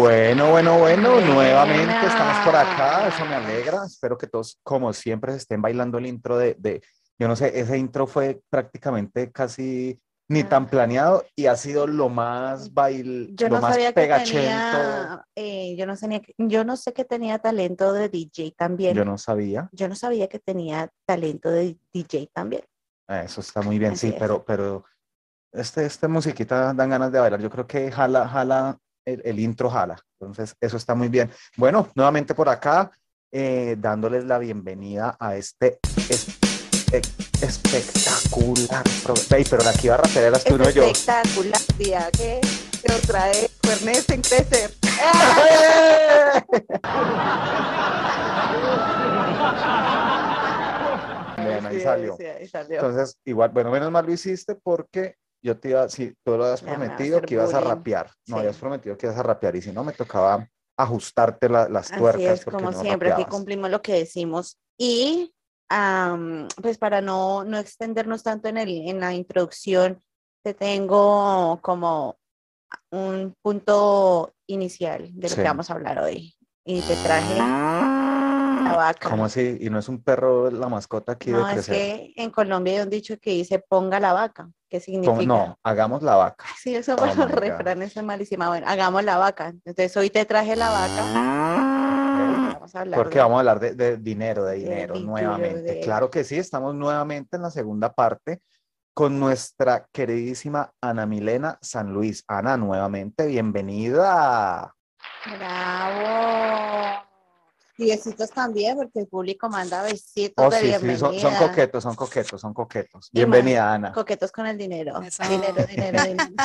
Bueno, bueno, bueno, nuevamente estamos por acá, eso me alegra, espero que todos como siempre se estén bailando el intro de, de yo no sé, ese intro fue prácticamente casi ni tan planeado y ha sido lo más bail, yo lo no más sabía que pegachento. tenía, eh, yo no sabía, que- yo no sé que tenía talento de DJ también. Yo no sabía, Yo no sabía que tenía talento de DJ también. Eh, eso está muy bien, Así sí, es. pero, pero este, este musiquita dan ganas de bailar, yo creo que jala, jala, el, el intro jala, entonces eso está muy bien. Bueno, nuevamente por acá, eh, dándoles la bienvenida a este espe- espectacular programa. Ey, pero la que iba a rapear eras tú, no yo. Espectacular día que nos trae Fernet en crecer. Sí, ahí salió. Entonces, igual, bueno, menos mal lo hiciste porque yo te iba, si tú lo a prometido que ibas a bullying. rapear, no Sí. habías prometido que ibas a rapear y si no me tocaba ajustarte la- las Así tuercas es, porque como no siempre, aquí rapeabas. cumplimos lo que decimos. Y am, pues para no, no extendernos tanto en, el, en la introducción, te tengo como un punto inicial de lo Sí. que vamos a hablar hoy. Y te traje la vaca. ¿Cómo así? ¿Y no es un perro la mascota aquí No, de es crecer? que en Colombia hay un dicho que dice ponga la vaca. ¿Qué Pon- significa? No, hagamos la vaca. Sí, eso Oh para los refranes es malísima. Bueno, hagamos la vaca. Entonces hoy te traje la vaca. Vamos a hablar Porque de- vamos a hablar de, de dinero, de dinero, nuevamente. de- Claro que sí, estamos nuevamente en la segunda parte con nuestra queridísima Ana Milena San Luis. Ana, nuevamente, bienvenida. Bravo. Y besitos también, porque el público manda besitos Oh, de sí, son, son coquetos, son coquetos, son coquetos. Más. Bienvenida, Ana. Coquetos con el dinero. Eso. Dinero, dinero, dinero.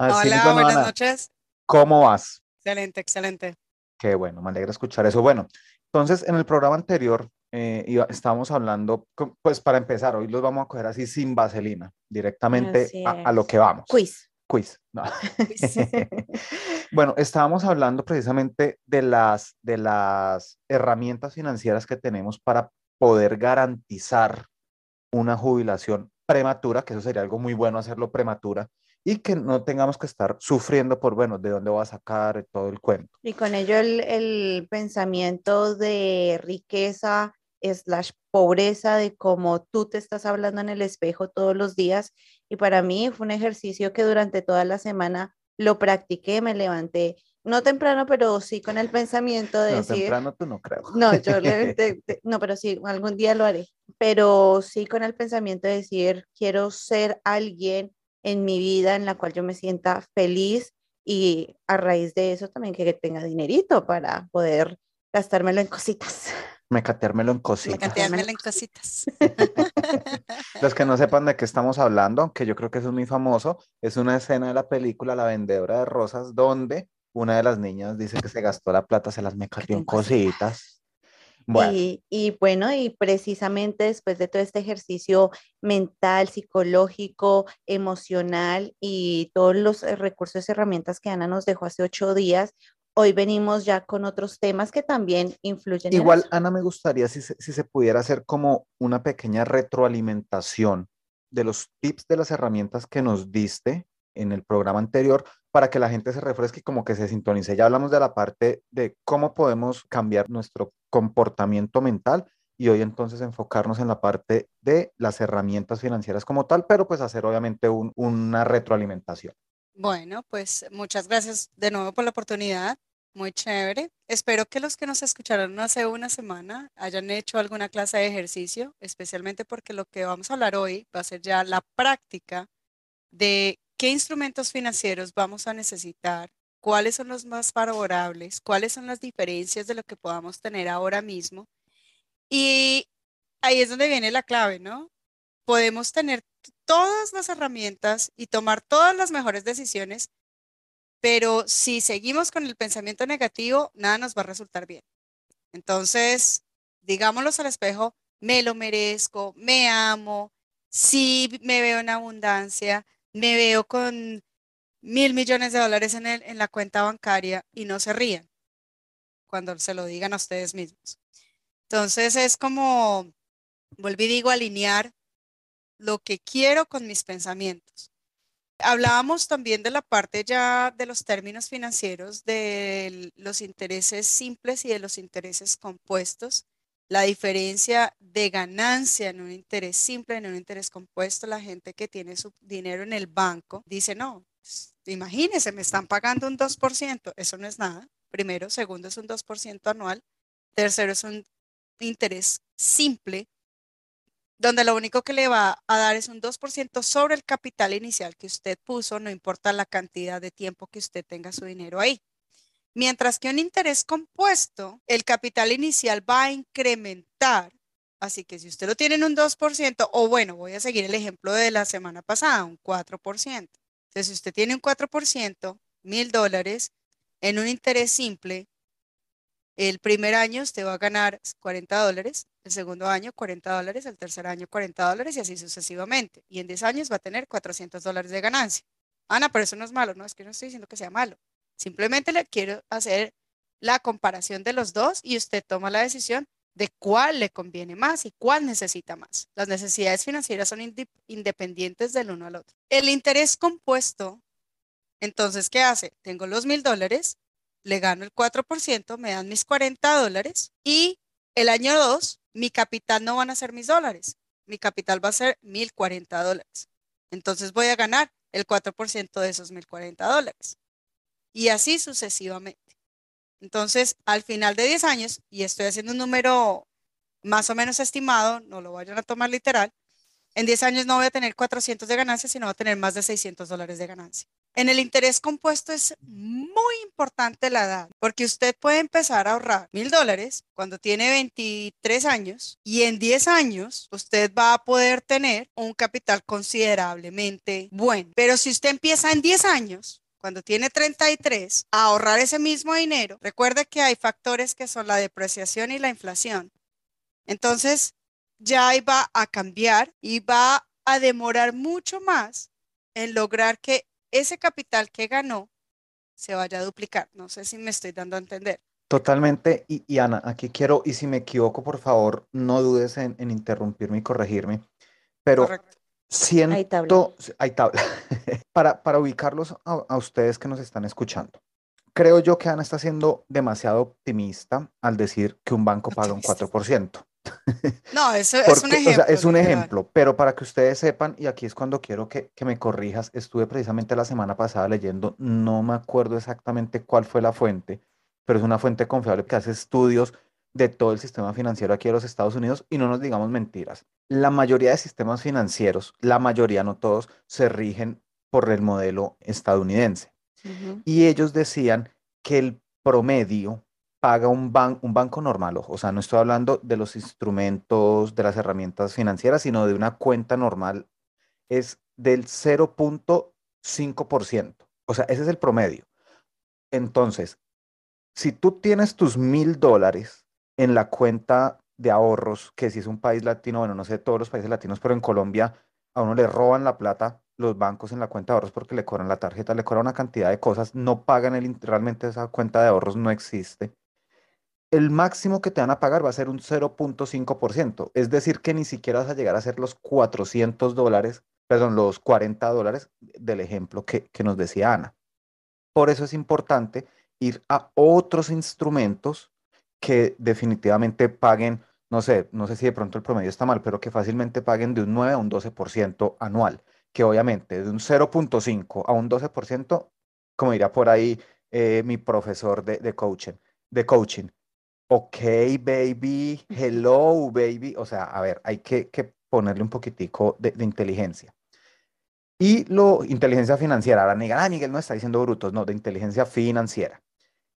Así Hola, buenas Ana, noches. ¿Cómo vas? Excelente, excelente. Qué bueno, me alegra escuchar eso. Bueno, entonces en el programa anterior eh, iba- estábamos hablando, pues para empezar, hoy los vamos a coger así sin vaselina, directamente a, a lo que vamos. Quiz. Quiz. no. Bueno, estábamos hablando precisamente de las, de las herramientas financieras que tenemos para poder garantizar una jubilación prematura, que eso sería algo muy bueno hacerlo prematura, y que no tengamos que estar sufriendo por, bueno, de dónde voy a sacar todo el cuento. Y con ello el, el pensamiento de riqueza slash pobreza, de cómo tú te estás hablando en el espejo todos los días. Y para mí fue un ejercicio que durante toda la semana lo practiqué, me levanté, no temprano, pero sí con el pensamiento de No, decir, temprano tú no creo. no, yo le- te- te- no, pero sí, algún día lo haré, pero sí con el pensamiento de decir, quiero ser alguien en mi vida en la cual yo me sienta feliz y a raíz de eso también que tenga dinerito para poder gastármelo en cositas. Mecateármelo en Me cositas. canteármela en cositas. Los que no sepan de qué estamos hablando, aunque yo creo que eso es muy famoso, es una escena de la película La vendedora de rosas donde una de las niñas dice que se gastó la plata, se las mecateó en en cositas. cositas. Bueno, Y, y bueno, y precisamente después de todo este ejercicio mental, psicológico, emocional y todos los eh, recursos y herramientas que Ana nos dejó hace ocho días, hoy venimos ya con otros temas que también influyen. en igual eso. Ana me gustaría si se, si se pudiera hacer como una pequeña retroalimentación de los tips de las herramientas que nos diste en el programa anterior para que la gente se refresque y como que se sintonice. Ya hablamos de la parte de cómo podemos cambiar nuestro comportamiento mental y hoy entonces enfocarnos en la parte de las herramientas financieras como tal, pero pues hacer obviamente un- una retroalimentación. Bueno, pues muchas gracias de nuevo por la oportunidad. Muy chévere. Espero que los que nos escucharon hace una semana hayan hecho alguna clase de ejercicio, especialmente porque lo que vamos a hablar hoy va a ser ya la práctica de qué instrumentos financieros vamos a necesitar, cuáles son los más favorables, cuáles son las diferencias de lo que podamos tener ahora mismo. Y ahí es donde viene la clave, ¿no? Podemos tener todas las herramientas y tomar todas las mejores decisiones, Pero si seguimos con el pensamiento negativo, nada nos va a resultar bien. Entonces, digámoslo al espejo, me lo merezco, me amo, sí me veo en abundancia, me veo con mil millones de dólares en, en la cuenta bancaria y no se rían cuando se lo digan a ustedes mismos. Entonces es como, volví digo, alinear lo que quiero con mis pensamientos. Hablábamos también de la parte ya de los términos financieros, de los intereses simples y de los intereses compuestos. La diferencia de ganancia en un interés simple, en un interés compuesto, la gente que tiene su dinero en el banco dice, no, pues, imagínense, me están pagando un 2%, eso no es nada. Primero, segundo es un 2% anual. Tercero es un interés simple, donde lo único que le va a dar es un 2% sobre el capital inicial que usted puso, no importa la cantidad de tiempo que usted tenga su dinero ahí. Mientras que un interés compuesto, el capital inicial va a incrementar. Así que si usted lo tiene en un 2%, o bueno, voy a seguir el ejemplo de la semana pasada, un 4%. Entonces, si usted tiene un 4%, mil dólares, en un interés simple, el primer año usted va a ganar 40 dólares, el segundo año 40 dólares, el tercer año 40 dólares y así sucesivamente. Y en 10 años va a tener 400 dólares de ganancia. Ana, pero eso no es malo, no, es que no estoy diciendo que sea malo. Simplemente le quiero hacer la comparación de los dos y usted toma la decisión de cuál le conviene más y cuál necesita más. Las necesidades financieras son independientes del uno al otro. El interés compuesto, entonces, ¿qué hace? Tengo los mil dólares, le gano el 4%, me dan mis 40 dólares y el año 2, mi capital no van a ser mis dólares, mi capital va a ser 1040 dólares. Entonces voy a ganar el 4% de esos 1040 dólares. Y así sucesivamente. Entonces, al final de 10 años, y estoy haciendo un número más o menos estimado, no lo vayan a tomar literal, en 10 años no voy a tener 400 de ganancia, sino voy a tener más de 600 dólares de ganancia. En el interés compuesto es muy importante la edad, porque usted puede empezar a ahorrar mil dólares cuando tiene 23 años y en 10 años usted va a poder tener un capital considerablemente bueno. Pero si usted empieza en 10 años, cuando tiene 33, a ahorrar ese mismo dinero, recuerde que hay factores que son la depreciación y la inflación. Entonces, ya va a cambiar y va a demorar mucho más en lograr que ese capital que ganó se vaya a duplicar. No sé si me estoy dando a entender. Totalmente. Y, Ana, aquí quiero, y si me equivoco, por favor, no dudes en, interrumpirme y corregirme. Pero siento, hay tabla, hay tabla. para, para ubicarlos a, ustedes que nos están escuchando. Creo yo que Ana está siendo demasiado optimista al decir que un banco paga un 4%. No, eso es un ejemplo. es un ejemplo, pero para que ustedes sepan, y aquí es cuando quiero que, que, me corrijas, estuve precisamente la semana pasada leyendo, no me acuerdo exactamente cuál fue la fuente, pero es una fuente confiable que hace estudios de todo el sistema financiero aquí en los Estados Unidos y no nos digamos mentiras. La mayoría de sistemas financieros, la mayoría, no todos, se rigen por el modelo estadounidense. Y ellos decían que el promedio paga un, un banco normal, o sea, no estoy hablando de los instrumentos, de las herramientas financieras, sino de una cuenta normal, es del 0.5%. O sea, ese es el promedio. Entonces, si tú tienes tus mil dólares en la cuenta de ahorros, que si es un país latino, bueno, no sé todos los países latinos, pero en Colombia a uno le roban la plata los bancos en la cuenta de ahorros porque le cobran la tarjeta, le cobran una cantidad de cosas, no pagan el, realmente esa cuenta de ahorros no existe el máximo que te van a pagar va a ser un 0.5%. Es decir, que ni siquiera vas a llegar a ser los 400 dólares, perdón, los 40 dólares del ejemplo que, nos decía Ana. Por eso es importante ir a otros instrumentos que definitivamente paguen, no sé, no sé si de pronto el promedio está mal, pero que fácilmente paguen de un 9 a un 12% anual, que obviamente de un 0.5 a un 12%, como diría por ahí eh, mi profesor de, de coaching, de coaching, ok, baby, hello, baby. O sea, a ver, hay que, ponerle un poquitico de, inteligencia. Y lo, inteligencia financiera. Ahora digan, ah, Miguel no está diciendo brutos, no, de inteligencia financiera.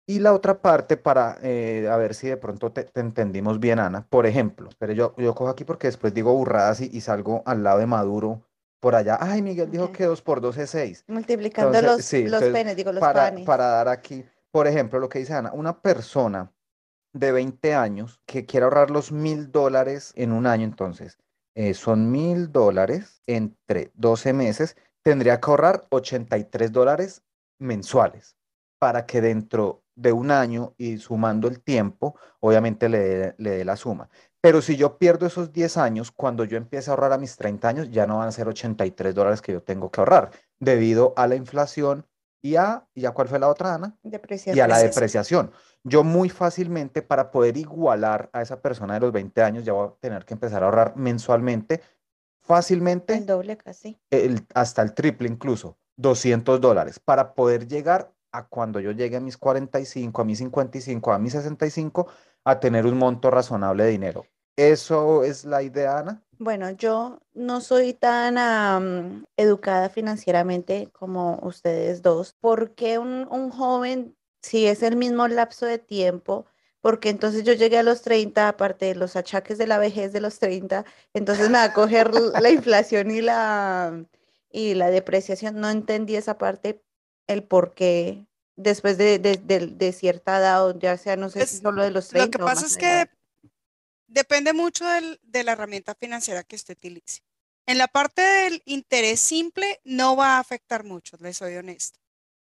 Y la otra parte para, eh, a ver si de pronto te, entendimos bien, Ana. Por ejemplo, pero yo, yo cojo aquí porque después digo burradas y, y salgo al lado de Maduro por allá, ay, Miguel dijo que 2 por 2 es 6. Multiplicando Entonces, los, sí, los entonces, penes, digo, los para, panes. para dar aquí, por ejemplo, lo que dice Ana, una persona de 20 años que quiere ahorrar los mil dólares en un año, entonces, eh, son mil dólares entre 12 meses, tendría que ahorrar 83 dólares mensuales para que dentro de un año y sumando el tiempo, obviamente le le dé la suma. Pero si yo pierdo esos 10 años, cuando yo empiece a ahorrar a mis 30 años, ya no van a ser 83 dólares que yo tengo que ahorrar, debido a la inflación y a, ¿y a cuál fue la otra, Ana? y a la Depreciación. Yo muy fácilmente, para poder igualar a esa persona de los 20 años, ya voy a tener que empezar a ahorrar mensualmente, fácilmente, El doble casi. el- hasta el triple incluso, 200 dólares, para poder llegar a cuando yo llegue a mis 45, a mis 55, a mis 65, a tener un monto razonable de dinero. ¿Eso es la idea, Ana? Bueno, yo no soy tan am, educada financieramente como ustedes dos. ¿Por qué un, un joven, si es el mismo lapso de tiempo? Porque entonces yo llegué a los 30, aparte de los achaques de la vejez de los 30, entonces me va a coger la inflación y la, y la depreciación. No entendí esa parte, el por qué después de, de- de- de cierta edad, o ya sea, no sé si Es- solo de los Lo 30 que o pasa es que depende mucho del- de la herramienta financiera que usted utilice. En la parte del interés simple no va a afectar mucho, le soy honesta.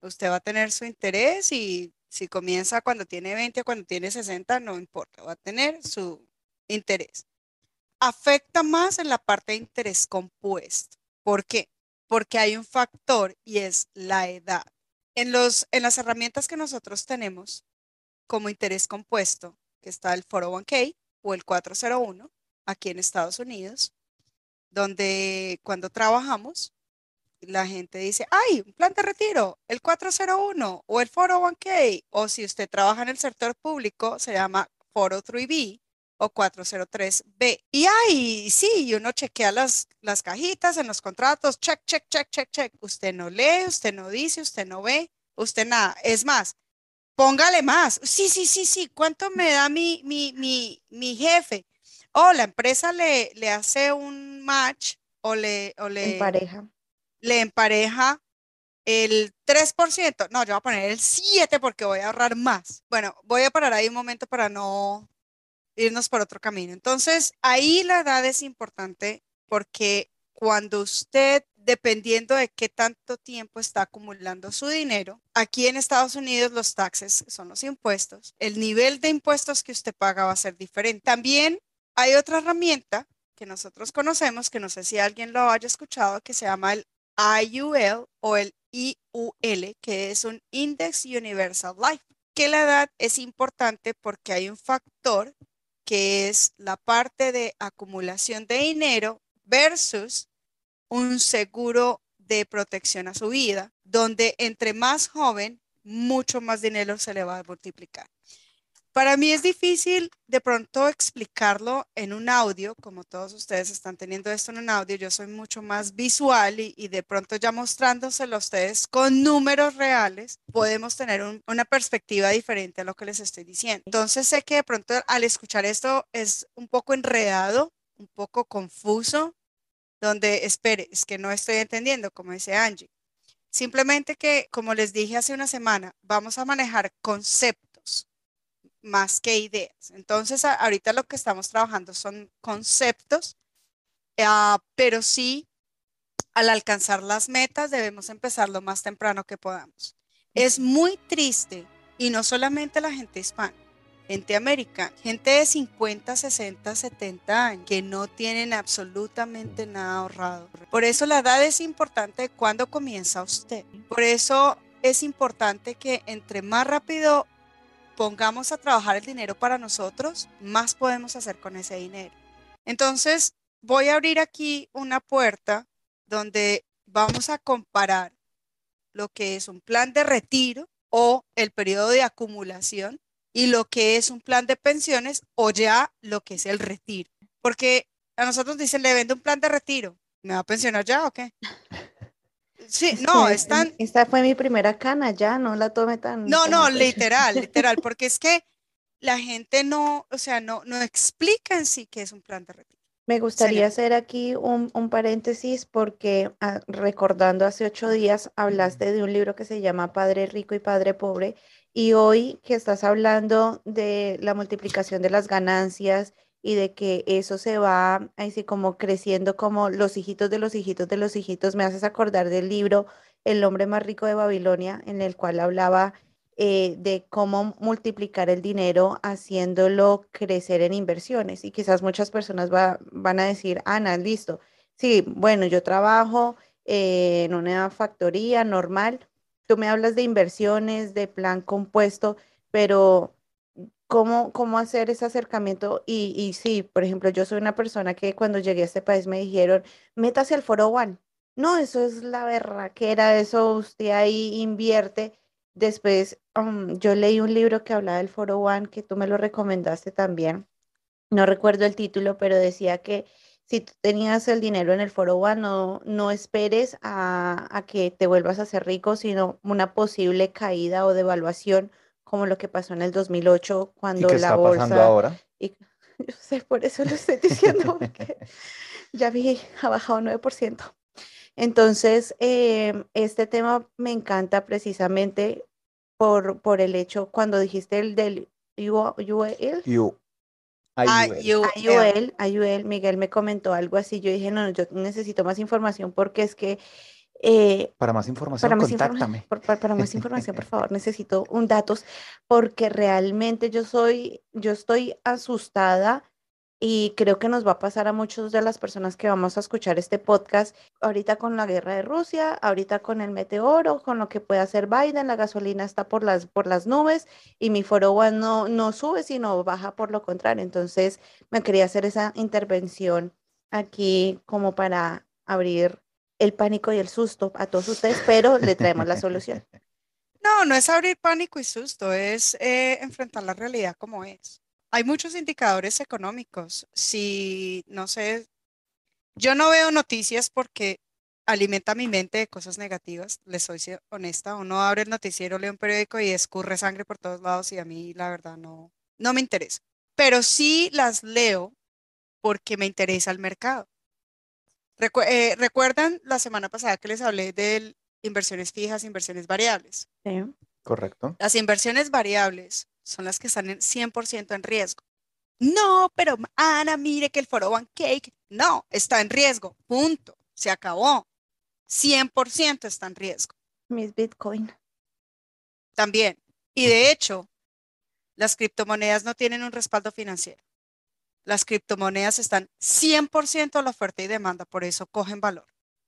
Usted va a tener su interés y si comienza cuando tiene 20 o cuando tiene 60, no importa, va a tener su interés. Afecta más en la parte de interés compuesto. ¿Por qué? Porque hay un factor y es la edad. En, los, en las herramientas que nosotros tenemos como interés compuesto, que está el 401k o el 401 aquí en Estados Unidos, donde cuando trabajamos, la gente dice, ay, un plan de retiro, el 401 o el 401k, o si usted trabaja en el sector público, se llama 403b o 403b. Y ay, sí, uno chequea las, las cajitas en los contratos, check, check, check, check, check. Usted no lee, usted no dice, usted no ve, usted nada. Es más, póngale más. Sí, sí, sí, sí. ¿Cuánto me da mi, mi, mi, mi jefe? O la empresa le, le hace un match o le, o En le, pareja. Le empareja el 3%. No, yo voy a poner el 7 porque voy a ahorrar más. Bueno, voy a parar ahí un momento para no irnos por otro camino. Entonces, ahí la edad es importante porque cuando usted, dependiendo de qué tanto tiempo está acumulando su dinero, aquí en Estados Unidos los taxes son los impuestos, el nivel de impuestos que usted paga va a ser diferente. También hay otra herramienta que nosotros conocemos, que no sé si alguien lo haya escuchado, que se llama el IUL o el IUL, que es un Index Universal Life, que la edad es importante porque hay un factor que es la parte de acumulación de dinero versus un seguro de protección a su vida, donde entre más joven, mucho más dinero se le va a multiplicar. Para mí es difícil de pronto explicarlo en un audio, como todos ustedes están teniendo esto en un audio, yo soy mucho más visual y, de pronto ya mostrándoselo a ustedes con números reales, podemos tener un- una perspectiva diferente a lo que les estoy diciendo. Entonces sé que de pronto al escuchar esto es un poco enredado, un poco confuso, donde espere, es que no estoy entendiendo, como dice Angie. Simplemente que, como les dije hace una semana, vamos a manejar conceptos más que ideas. Entonces, ahorita lo que estamos trabajando son conceptos, ah, pero sí, al alcanzar las metas debemos empezar lo más temprano que podamos. Es muy triste, y no solamente la gente hispana, gente americana, gente de 50, 60, 70 años que no tienen absolutamente nada ahorrado. Por eso la edad es importante cuando comienza usted. Por eso es importante que entre más rápido pongamos a trabajar el dinero para nosotros, más podemos hacer con ese dinero. Entonces, voy a abrir aquí una puerta donde vamos a comparar lo que es un plan de retiro o el periodo de acumulación y lo que es un plan de pensiones o ya lo que es el retiro. Porque a nosotros dicen, le vendo un plan de retiro. ¿Me va a pensionar ya o qué? Sí, no, están, Esta fue mi primera cana, ya, no la tome tan... no, no, literal, literal, porque es que la gente no, o sea, no, no explica en sí qué es un plan de retiro. Me gustaría hacer aquí un, un paréntesis porque ah, recordando hace ocho días hablaste de un libro que se llama Padre Rico y Padre Pobre y hoy que estás hablando de la multiplicación de las ganancias y de que eso se va así como creciendo como los hijitos de los hijitos de los hijitos, me haces acordar del libro El hombre más rico de Babilonia en el cual hablaba eh, de cómo multiplicar el dinero haciéndolo crecer en inversiones. Y quizás muchas personas va- van a decir, Ana, listo. Sí, bueno, yo trabajo eh, en una factoría normal. Tú me hablas de inversiones, de plan compuesto, pero ¿cómo, cómo hacer ese acercamiento? Y, y sí, por ejemplo, yo soy una persona que cuando llegué a este país me dijeron, métase al foro One. No, eso es la berraquera, eso usted ahí invierte. Después, um, yo leí un libro que hablaba del foro One, que tú me lo recomendaste también. No recuerdo el título, pero decía que si tú tenías el dinero en el foro One, no, no esperes a, a que te vuelvas a ser rico, sino una posible caída o devaluación, como lo que pasó en el 2008, ¿Y cuando qué la está pasando bolsa... ahora? Y, yo sé, por eso lo estoy diciendo, porque ya vi, ha bajado 9%. Entonces, em, este tema me encanta precisamente por, por el hecho, cuando dijiste el del You. Ah, IUL. you- Ayuel, Ayuel, Miguel me comentó algo así. Yo dije, no, no, yo necesito más información porque es que eh, Para más información, para más contáctame. por, para, para más información, por favor, necesito un datos porque realmente yo soy, yo estoy asustada y creo que nos va a pasar a muchas de las personas que vamos a escuchar este podcast ahorita con la guerra de Rusia, ahorita con el meteoro, con lo que puede hacer Biden, la gasolina está por las, por las nubes y mi foro One no, no sube, sino baja por lo contrario. Entonces me quería hacer esa intervención aquí como para abrir el pánico y el susto a todos ustedes, pero le traemos la solución. No, no es abrir pánico y susto, es eh, enfrentar la realidad como es. Hay muchos indicadores económicos. Si, no sé, yo no veo noticias porque alimenta mi mente de cosas negativas, les soy honesta. Uno abre el noticiero, lee un periódico y escurre sangre por todos lados y a mí la verdad no, no me interesa. Pero sí las leo porque me interesa el mercado. Recu- eh, ¿Recuerdan la semana pasada que les hablé de inversiones fijas, inversiones variables? Sí. Correcto. Las inversiones variables son las que están en 100% en riesgo. No, pero Ana, mire que el foro One Cake, no, está en riesgo, punto, se acabó. 100% está en riesgo Mis Bitcoin. también. Y de hecho, las criptomonedas no tienen un respaldo financiero. Las criptomonedas están 100% a la oferta y demanda, por eso cogen valor.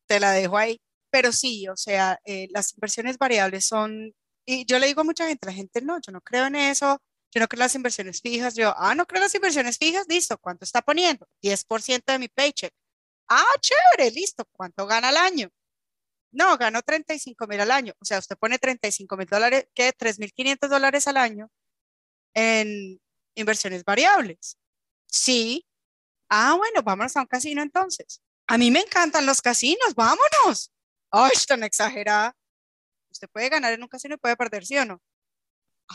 Te la dejo ahí. Pero sí, o sea, eh, las inversiones variables son, y yo le digo a mucha gente, la gente no, yo no creo en eso, yo no creo en las inversiones fijas, yo, ah, no creo en las inversiones fijas, listo, ¿cuánto está poniendo? 10% de mi paycheck. Ah, chévere, listo, ¿cuánto gana al año? No, gano 35 mil al año. O sea, usted pone 35 mil dólares, ¿qué? 3.500 dólares al año en inversiones variables. Sí. Ah, bueno, vámonos a un casino entonces. A mí me encantan los casinos, vámonos. Ay, tan exagerada. Usted puede ganar en un casino y puede perder, ¿sí o no?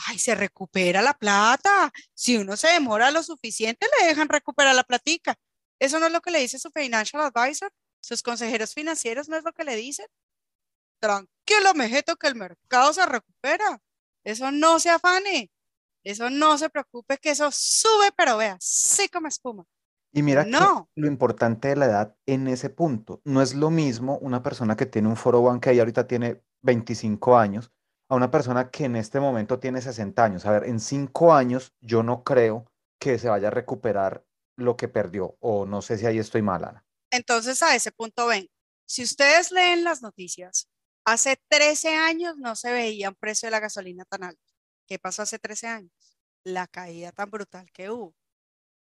Ay, se recupera la plata. Si uno se demora lo suficiente, le dejan recuperar la platica. ¿Eso no es lo que le dice su financial advisor? ¿Sus consejeros financieros no es lo que le dicen? Tranquilo, mejeto, que el mercado se recupera. Eso no se afane. Eso no se preocupe, que eso sube, pero vea, sí como espuma. Y mira que No. lo importante de la edad en ese punto, no es lo mismo una persona que tiene un foro One que ahí ahorita tiene 25 años a una persona que en este momento tiene 60 años. A ver, en 5 años yo no creo que se vaya a recuperar lo que perdió, o no sé si ahí estoy mal, Ana. Entonces, a ese punto ven, si ustedes leen las noticias, hace 13 años no se veía un precio de la gasolina tan alto. ¿Qué pasó hace 13 años? La caída tan brutal que hubo.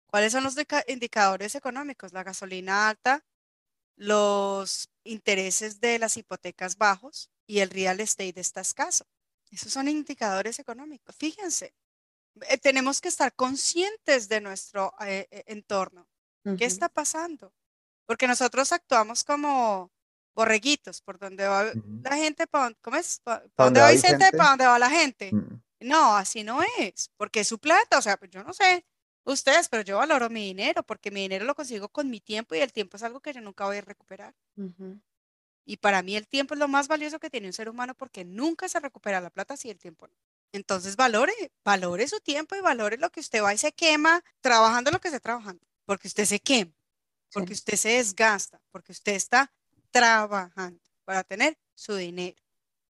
¿Cuáles son los indicadores económicos? La gasolina alta, los intereses de las hipotecas bajos y el real estate está escaso. Esos son indicadores económicos. Fíjense, eh, tenemos que estar conscientes de nuestro eh, eh, entorno. ¿Qué Ujú. está pasando? Porque nosotros actuamos como borreguitos, por donde va Ujú. la gente, ¿cómo es? ¿Pa, pa ¿Pa dónde va Vicente? ¿Para dónde va la gente? Mm. No, así no es, porque es su plata, o sea, pues yo no sé, ustedes, pero yo valoro mi dinero porque mi dinero lo consigo con mi tiempo y el tiempo es algo que yo nunca voy a recuperar. Y para mí el tiempo es lo más valioso que tiene un ser humano porque nunca se recupera la plata si el tiempo no. Entonces valore, valore su tiempo y valore lo que usted va y se quema trabajando lo que esté trabajando, porque usted se quema, porque usted se desgasta, porque usted está trabajando para tener su dinero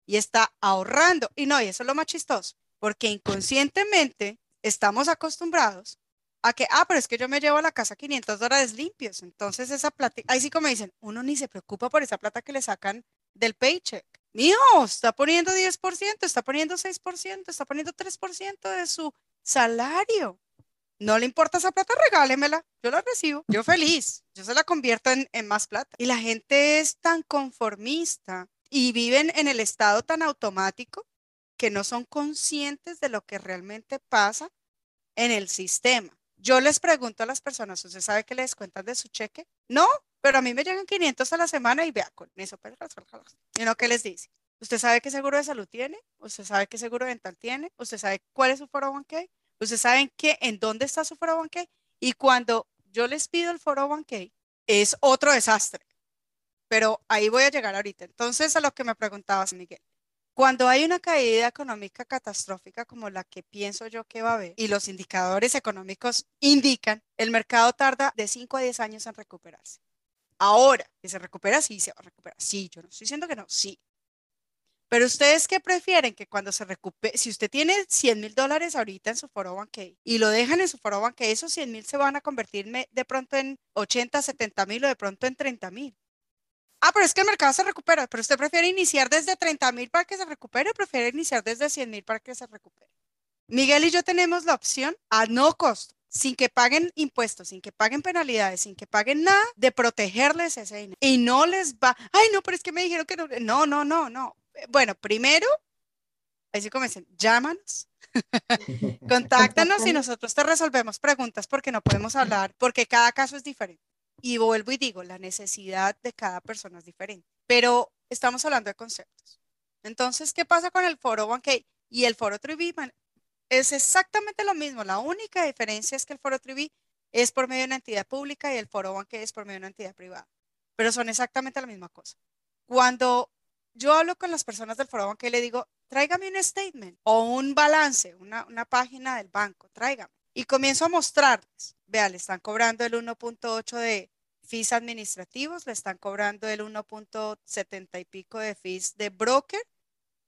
y está ahorrando. Y no, y eso es lo más chistoso, porque inconscientemente estamos acostumbrados a que, ah, pero es que yo me llevo a la casa 500 dólares limpios. Entonces esa plata, ahí sí como dicen, uno ni se preocupa por esa plata que le sacan del paycheck. Mijo, está poniendo 10%, está poniendo 6%, está poniendo 3% de su salario. No le importa esa plata, regálemela. Yo la recibo. Yo feliz. Yo se la convierto en, en más plata. Y la gente es tan conformista y viven en el estado tan automático que no son conscientes de lo que realmente pasa en el sistema. Yo les pregunto a las personas, ¿usted sabe que les cuentan de su cheque? No, pero a mí me llegan 500 a la semana y vea, con eso, pues, ¿y no qué les dice? ¿Usted sabe qué seguro de salud tiene? ¿Usted sabe qué seguro dental tiene? ¿Usted sabe cuál es su foro 1K? ¿Usted sabe qué, en dónde está su foro 1K? Y cuando yo les pido el foro 1K, es otro desastre. Pero ahí voy a llegar ahorita. Entonces, a lo que me preguntabas, Miguel. Cuando hay una caída económica catastrófica como la que pienso yo que va a haber y los indicadores económicos indican, el mercado tarda de 5 a 10 años en recuperarse. Ahora, que se recupera, sí, se va a recuperar. Sí, yo no estoy diciendo que no, sí. Pero ustedes qué prefieren que cuando se recupere, si usted tiene 100 mil dólares ahorita en su foro banque y lo dejan en su foro banque, esos 100 mil se van a convertir de pronto en 80, 70 mil o de pronto en 30 mil. Ah, pero es que el mercado se recupera, pero usted prefiere iniciar desde 30 mil para que se recupere o prefiere iniciar desde 100 mil para que se recupere. Miguel y yo tenemos la opción a no costo, sin que paguen impuestos, sin que paguen penalidades, sin que paguen nada, de protegerles ese dinero. Y no les va, ay, no, pero es que me dijeron que no, no, no, no, no. Bueno, primero, ahí sí dicen, llámanos, contáctanos y nosotros te resolvemos preguntas porque no podemos hablar, porque cada caso es diferente. Y vuelvo y digo, la necesidad de cada persona es diferente, pero estamos hablando de conceptos. Entonces, ¿qué pasa con el foro 1K y el foro 3B? Es exactamente lo mismo. La única diferencia es que el foro 3B es por medio de una entidad pública y el foro 1K es por medio de una entidad privada, pero son exactamente la misma cosa. Cuando yo hablo con las personas del foro 1K, le digo, tráigame un statement o un balance, una, una página del banco, tráigame. Y comienzo a mostrarles, vea, le están cobrando el 1.8 de fees administrativos, le están cobrando el 1.70 y pico de fees de broker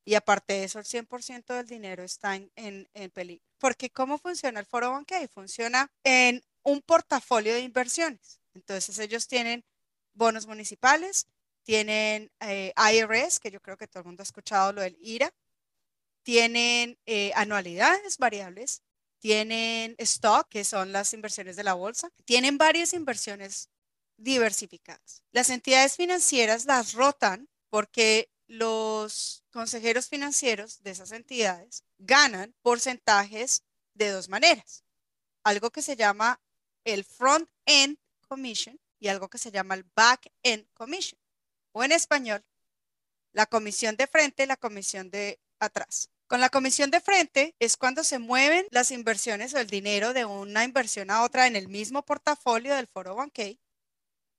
y aparte de eso el 100% del dinero está en, en, peligro. Porque ¿cómo funciona el foro bancario? Funciona en un portafolio de inversiones. Entonces ellos tienen bonos municipales, tienen eh, IRS, que yo creo que todo el mundo ha escuchado lo del IRA, tienen eh, anualidades variables, tienen stock, que son las inversiones de la bolsa, tienen varias inversiones diversificadas. Las entidades financieras las rotan porque los consejeros financieros de esas entidades ganan porcentajes de dos maneras. Algo que se llama el front end commission y algo que se llama el back end commission. O en español, la comisión de frente y la comisión de atrás. Con la comisión de frente es cuando se mueven las inversiones o el dinero de una inversión a otra en el mismo portafolio del foro 1K.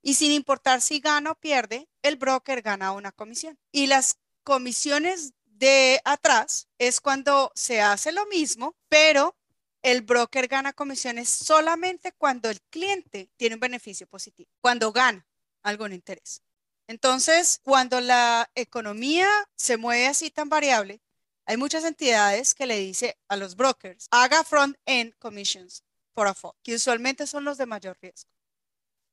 Y sin importar si gana o pierde, el broker gana una comisión. Y las comisiones de atrás es cuando se hace lo mismo, pero el broker gana comisiones solamente cuando el cliente tiene un beneficio positivo, cuando gana algún interés. Entonces, cuando la economía se mueve así tan variable, hay muchas entidades que le dice a los brokers, haga front-end commissions for a fund, que usualmente son los de mayor riesgo.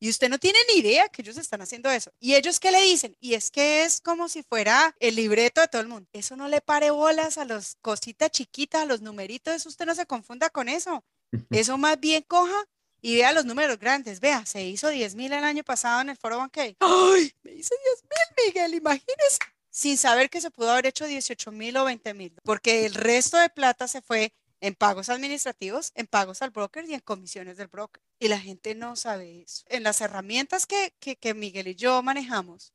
Y usted no tiene ni idea que ellos están haciendo eso. ¿Y ellos qué le dicen? Y es que es como si fuera el libreto de todo el mundo. Eso no le pare bolas a los cositas chiquitas, a los numeritos. Usted no se confunda con eso. Eso más bien coja y vea los números grandes. Vea, se hizo 10 mil el año pasado en el foro banque. ¡Ay! Me hice 10 mil, Miguel, imagínese sin saber que se pudo haber hecho 18 mil o 20 mil, porque el resto de plata se fue en pagos administrativos, en pagos al broker y en comisiones del broker. Y la gente no sabe eso. En las herramientas que, que, Miguel y yo manejamos,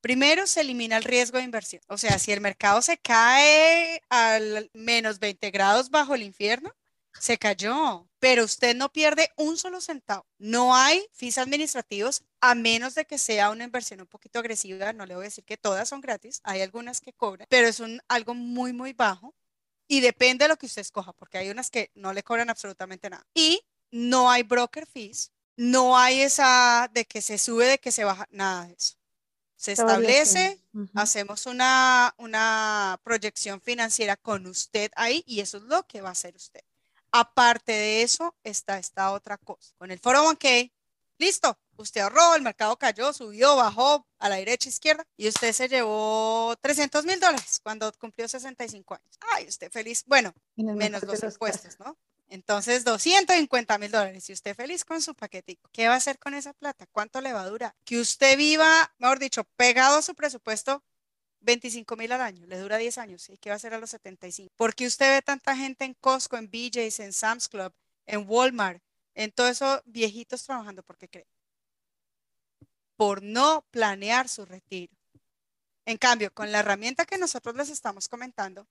primero se elimina el riesgo de inversión. O sea, si el mercado se cae al menos 20 grados bajo el infierno, se cayó, pero usted no pierde un solo centavo. No hay fees administrativos a menos de que sea una inversión un poquito agresiva. No le voy a decir que todas son gratis, hay algunas que cobran, pero es un, algo muy, muy bajo y depende de lo que usted escoja, porque hay unas que no le cobran absolutamente nada. Y no hay broker fees, no hay esa de que se sube, de que se baja, nada de eso. Se establece, hacemos una, una proyección financiera con usted ahí y eso es lo que va a hacer usted. Aparte de eso, está esta otra cosa. Con el 401k, listo, usted ahorró, el mercado cayó, subió, bajó a la derecha, izquierda y usted se llevó 300 mil dólares cuando cumplió 65 años. Ay, usted feliz. Bueno, menos los impuestos, ¿no? Entonces, 250 mil dólares. Y usted feliz con su paquetico. ¿Qué va a hacer con esa plata? ¿Cuánto le va a durar? Que usted viva, mejor dicho, pegado a su presupuesto 25 mil al año. Le dura 10 años. ¿Y qué va a hacer a los 75? Porque usted ve tanta gente en Costco, en BJ's, en Sam's Club, en Walmart, en todo eso, viejitos trabajando porque cree. Por no planear su retiro. En cambio, con la herramienta que nosotros les estamos comentando,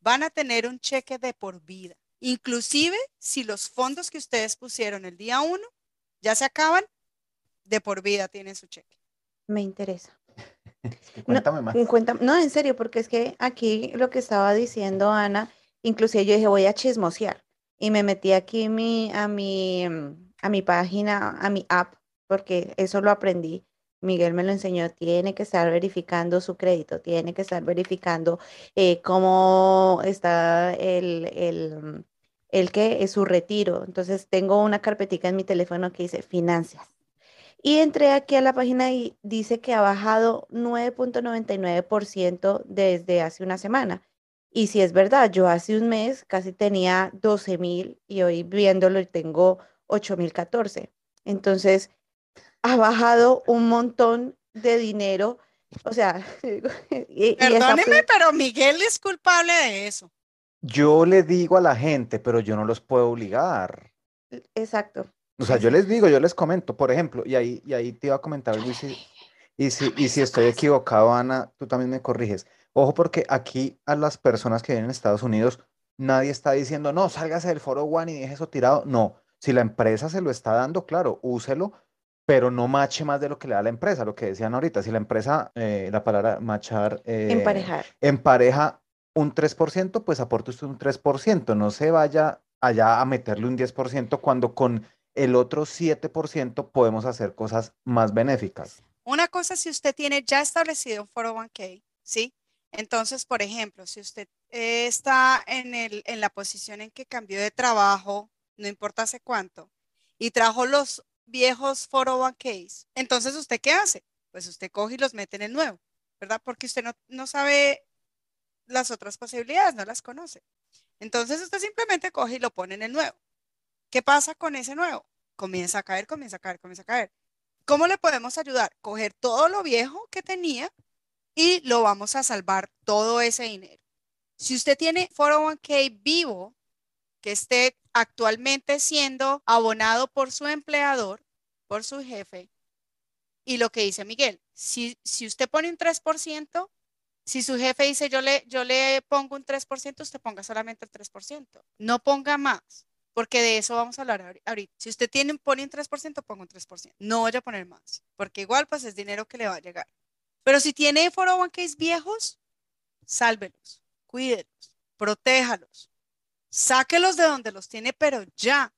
van a tener un cheque de por vida. Inclusive si los fondos que ustedes pusieron el día uno ya se acaban, de por vida tienen su cheque. Me interesa. Cuéntame más. Un cuenta- no, en serio, porque es que aquí lo que estaba diciendo Ana, inclusive yo dije, voy a chismosear. Y me metí aquí mi, a, mi, mm, a mi página, a mi app, porque eso lo aprendí. Miguel me lo enseñó, tiene que estar verificando su crédito, tiene que estar verificando eh, cómo está el, el, mm, el que es su retiro. Entonces tengo una carpetica en mi teléfono que dice finanzas. Y entré aquí a la página y dice que ha bajado 9.99% desde hace una semana. Y si es verdad, yo hace un mes casi tenía 12 mil y hoy viéndolo tengo 8 mil 14. Entonces, ha bajado un montón de dinero. O sea, y, Perdóneme, pero Miguel es culpable de eso. Yo le digo a la gente, pero yo no los puedo obligar. exacto. O sea, yo les digo, yo les comento, por ejemplo, y ahí, y ahí te iba a comentar y si, y si, y si estoy equivocado, Ana, tú también me corriges. Ojo, porque aquí a las personas que viven en Estados Unidos, nadie está diciendo, no, sálgase del foro One y deje eso tirado. No, si la empresa se lo está dando, claro, úselo, pero no mache más de lo que le da la empresa, lo que decían ahorita. Si la empresa, eh, la palabra machar, eh, Emparejar. empareja un 3%, pues aporte usted un 3%, no se vaya allá a meterle un 10% cuando con el otro 7% podemos hacer cosas más benéficas. Una cosa si usted tiene ya establecido un 401k, ¿sí? Entonces, por ejemplo, si usted está en, el, en la posición en que cambió de trabajo, no importa hace cuánto, y trajo los viejos 401ks, entonces usted qué hace? Pues usted coge y los mete en el nuevo, ¿verdad? Porque usted no, no sabe las otras posibilidades, no las conoce. Entonces usted simplemente coge y lo pone en el nuevo. ¿Qué pasa con ese nuevo? Comienza a caer, comienza a caer, comienza a caer. ¿Cómo le podemos ayudar? Coger todo lo viejo que tenía y lo vamos a salvar todo ese dinero. Si usted tiene 401k vivo que esté actualmente siendo abonado por su empleador, por su jefe, y lo que dice Miguel, si, si usted pone un 3%, si su jefe dice yo le, yo le pongo un 3%, usted ponga solamente el 3%. No ponga más, porque de eso vamos a hablar ahori- ahorita. Si usted tiene, pone un 3%, ponga un 3%. No vaya a poner más, porque igual pues es dinero que le va a llegar. Pero si tiene 401ks viejos, sálvelos, cuídelos, protéjalos, sáquelos de donde los tiene, pero ya.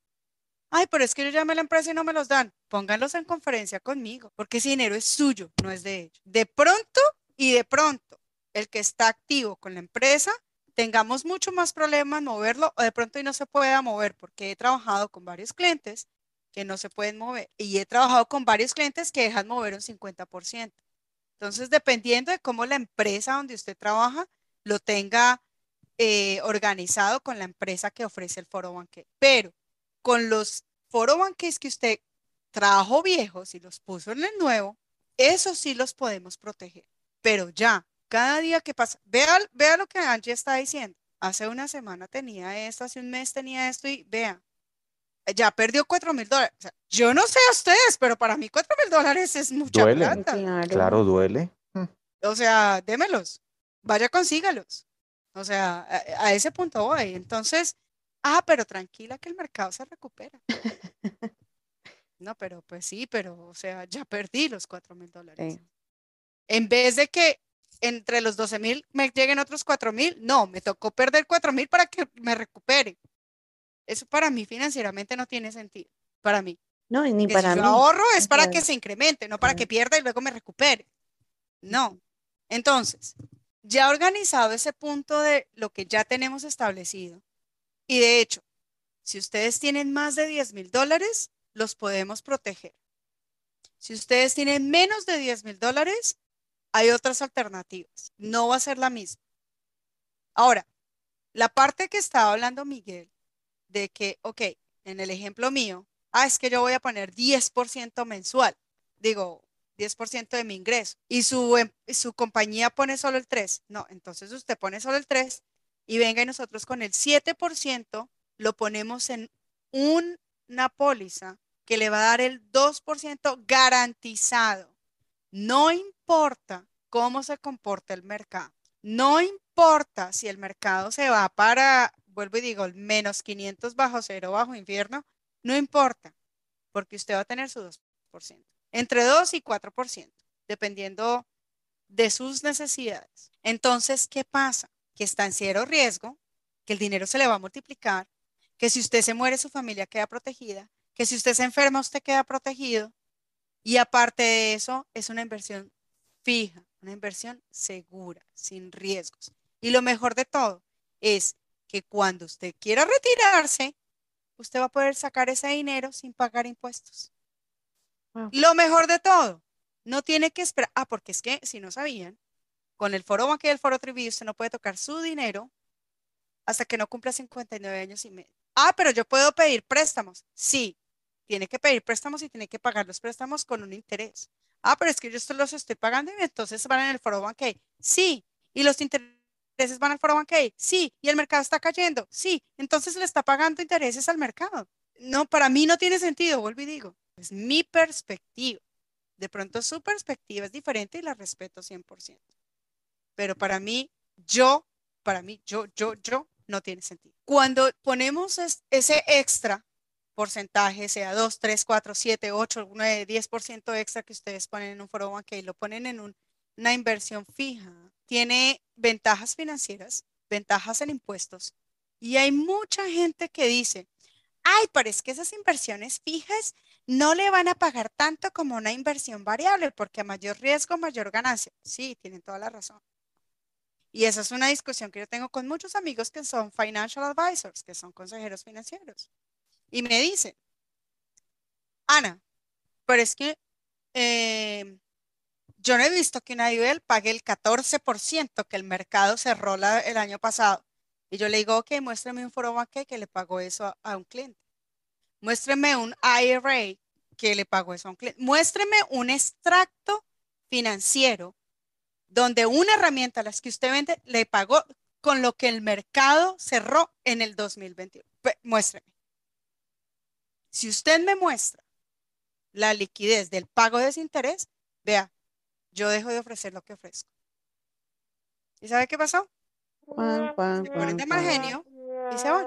Ay, pero es que yo llamé a la empresa y no me los dan. Pónganlos en conferencia conmigo, porque ese dinero es suyo, no es de ellos. De pronto y de pronto, el que está activo con la empresa, tengamos mucho más problemas moverlo o de pronto y no se pueda mover, porque he trabajado con varios clientes que no se pueden mover y he trabajado con varios clientes que dejan mover un 50%. Entonces, dependiendo de cómo la empresa donde usted trabaja lo tenga eh, organizado con la empresa que ofrece el foro banque. Pero con los foro banques que usted trajo viejos y los puso en el nuevo, esos sí los podemos proteger. Pero ya, cada día que pasa, vea, vea lo que Angie está diciendo. Hace una semana tenía esto, hace un mes tenía esto y vea, ya perdió cuatro mil dólares. O sea, yo no sé a ustedes, pero para mí cuatro mil dólares es mucha Duele. plata. Claro. Claro, duele. O sea, démelos, vaya, consígalos. O sea, a, a ese punto voy. Entonces, Ah, pero tranquila que el mercado se recupera. No, pero pues sí, pero o sea, ya perdí los 4 mil dólares. Sí. En vez de que entre los 12 mil me lleguen otros 4 mil, no, me tocó perder 4 mil para que me recupere. Eso para mí financieramente no tiene sentido, para mí. No, ni Que para si yo mí. ahorro es para que se incremente, no para que pierda y luego me recupere. No. Entonces, ya organizado ese punto de lo que ya tenemos establecido, y de hecho, si ustedes tienen más de 10 mil dólares, los podemos proteger. Si ustedes tienen menos de 10 mil dólares, hay otras alternativas. No va a ser la misma. Ahora, la parte que estaba hablando Miguel, de que, ok, en el ejemplo mío, ah, es que yo voy a poner 10% mensual, digo, 10% de mi ingreso, y su, em- su compañía pone solo el 3%. No, entonces usted pone solo el 3% y venga y nosotros con el 7% lo ponemos en un- una póliza que le va a dar el 2% garantizado. No importa cómo se comporta el mercado. No importa si el mercado se va para, vuelvo y digo, menos 500 bajo cero, bajo infierno. No importa, porque usted va a tener su 2%. Entre 2 y 4%, dependiendo de sus necesidades. Entonces, ¿qué pasa? Que está en cero riesgo, que el dinero se le va a multiplicar, que si usted se muere, su familia queda protegida, que si usted se enferma, usted queda protegido. Y aparte de eso, es una inversión fija, una inversión segura, sin riesgos. Y lo mejor de todo es que cuando usted quiera retirarse, usted va a poder sacar ese dinero sin pagar impuestos. Wow. Lo mejor de todo, no tiene que esperar. Ah, porque es que si no sabían, con el foro y el foro trivial usted no puede tocar su dinero hasta que no cumpla 59 años y medio. Ah, pero yo puedo pedir préstamos. Sí, tiene que pedir préstamos y tiene que pagar los préstamos con un interés. Ah, pero es que yo estos los estoy pagando y entonces van en el foro banque. Sí, y los intereses van al foro banque. Sí, y el mercado está cayendo. Sí, entonces le está pagando intereses al mercado. No, para mí no tiene sentido, vuelvo y digo. Es mi perspectiva. De pronto su perspectiva es diferente y la respeto 100%. Pero para mí, yo, para mí, yo, yo, yo, no tiene sentido. Cuando ponemos es- ese extra porcentaje, sea 2, 3, 4, 7, 8, 9, 10% extra que ustedes ponen en un foro y lo ponen en un- una inversión fija, tiene ventajas financieras, ventajas en impuestos. Y hay mucha gente que dice, ay, pero es que esas inversiones fijas no le van a pagar tanto como una inversión variable, porque a mayor riesgo, mayor ganancia. Sí, tienen toda la razón. Y esa es una discusión que yo tengo con muchos amigos que son financial advisors, que son consejeros financieros. Y me dicen, Ana, pero es que eh, yo no he visto que una IBEL pague el 14% que el mercado cerró el año pasado. Y yo le digo, ok, muéstrame un foro banque que le pagó eso a, un cliente. Muéstreme un IRA que le pagó eso a un cliente. Muéstreme un extracto financiero donde una herramienta a las que usted vende le pagó con lo que el mercado cerró en el 2021. Pe- Muéstreme. Si usted me muestra la liquidez del pago de ese interés, vea, yo dejo de ofrecer lo que ofrezco. ¿Y sabe qué pasó? Cuan, cuan, Se ponen de mal genio y se van.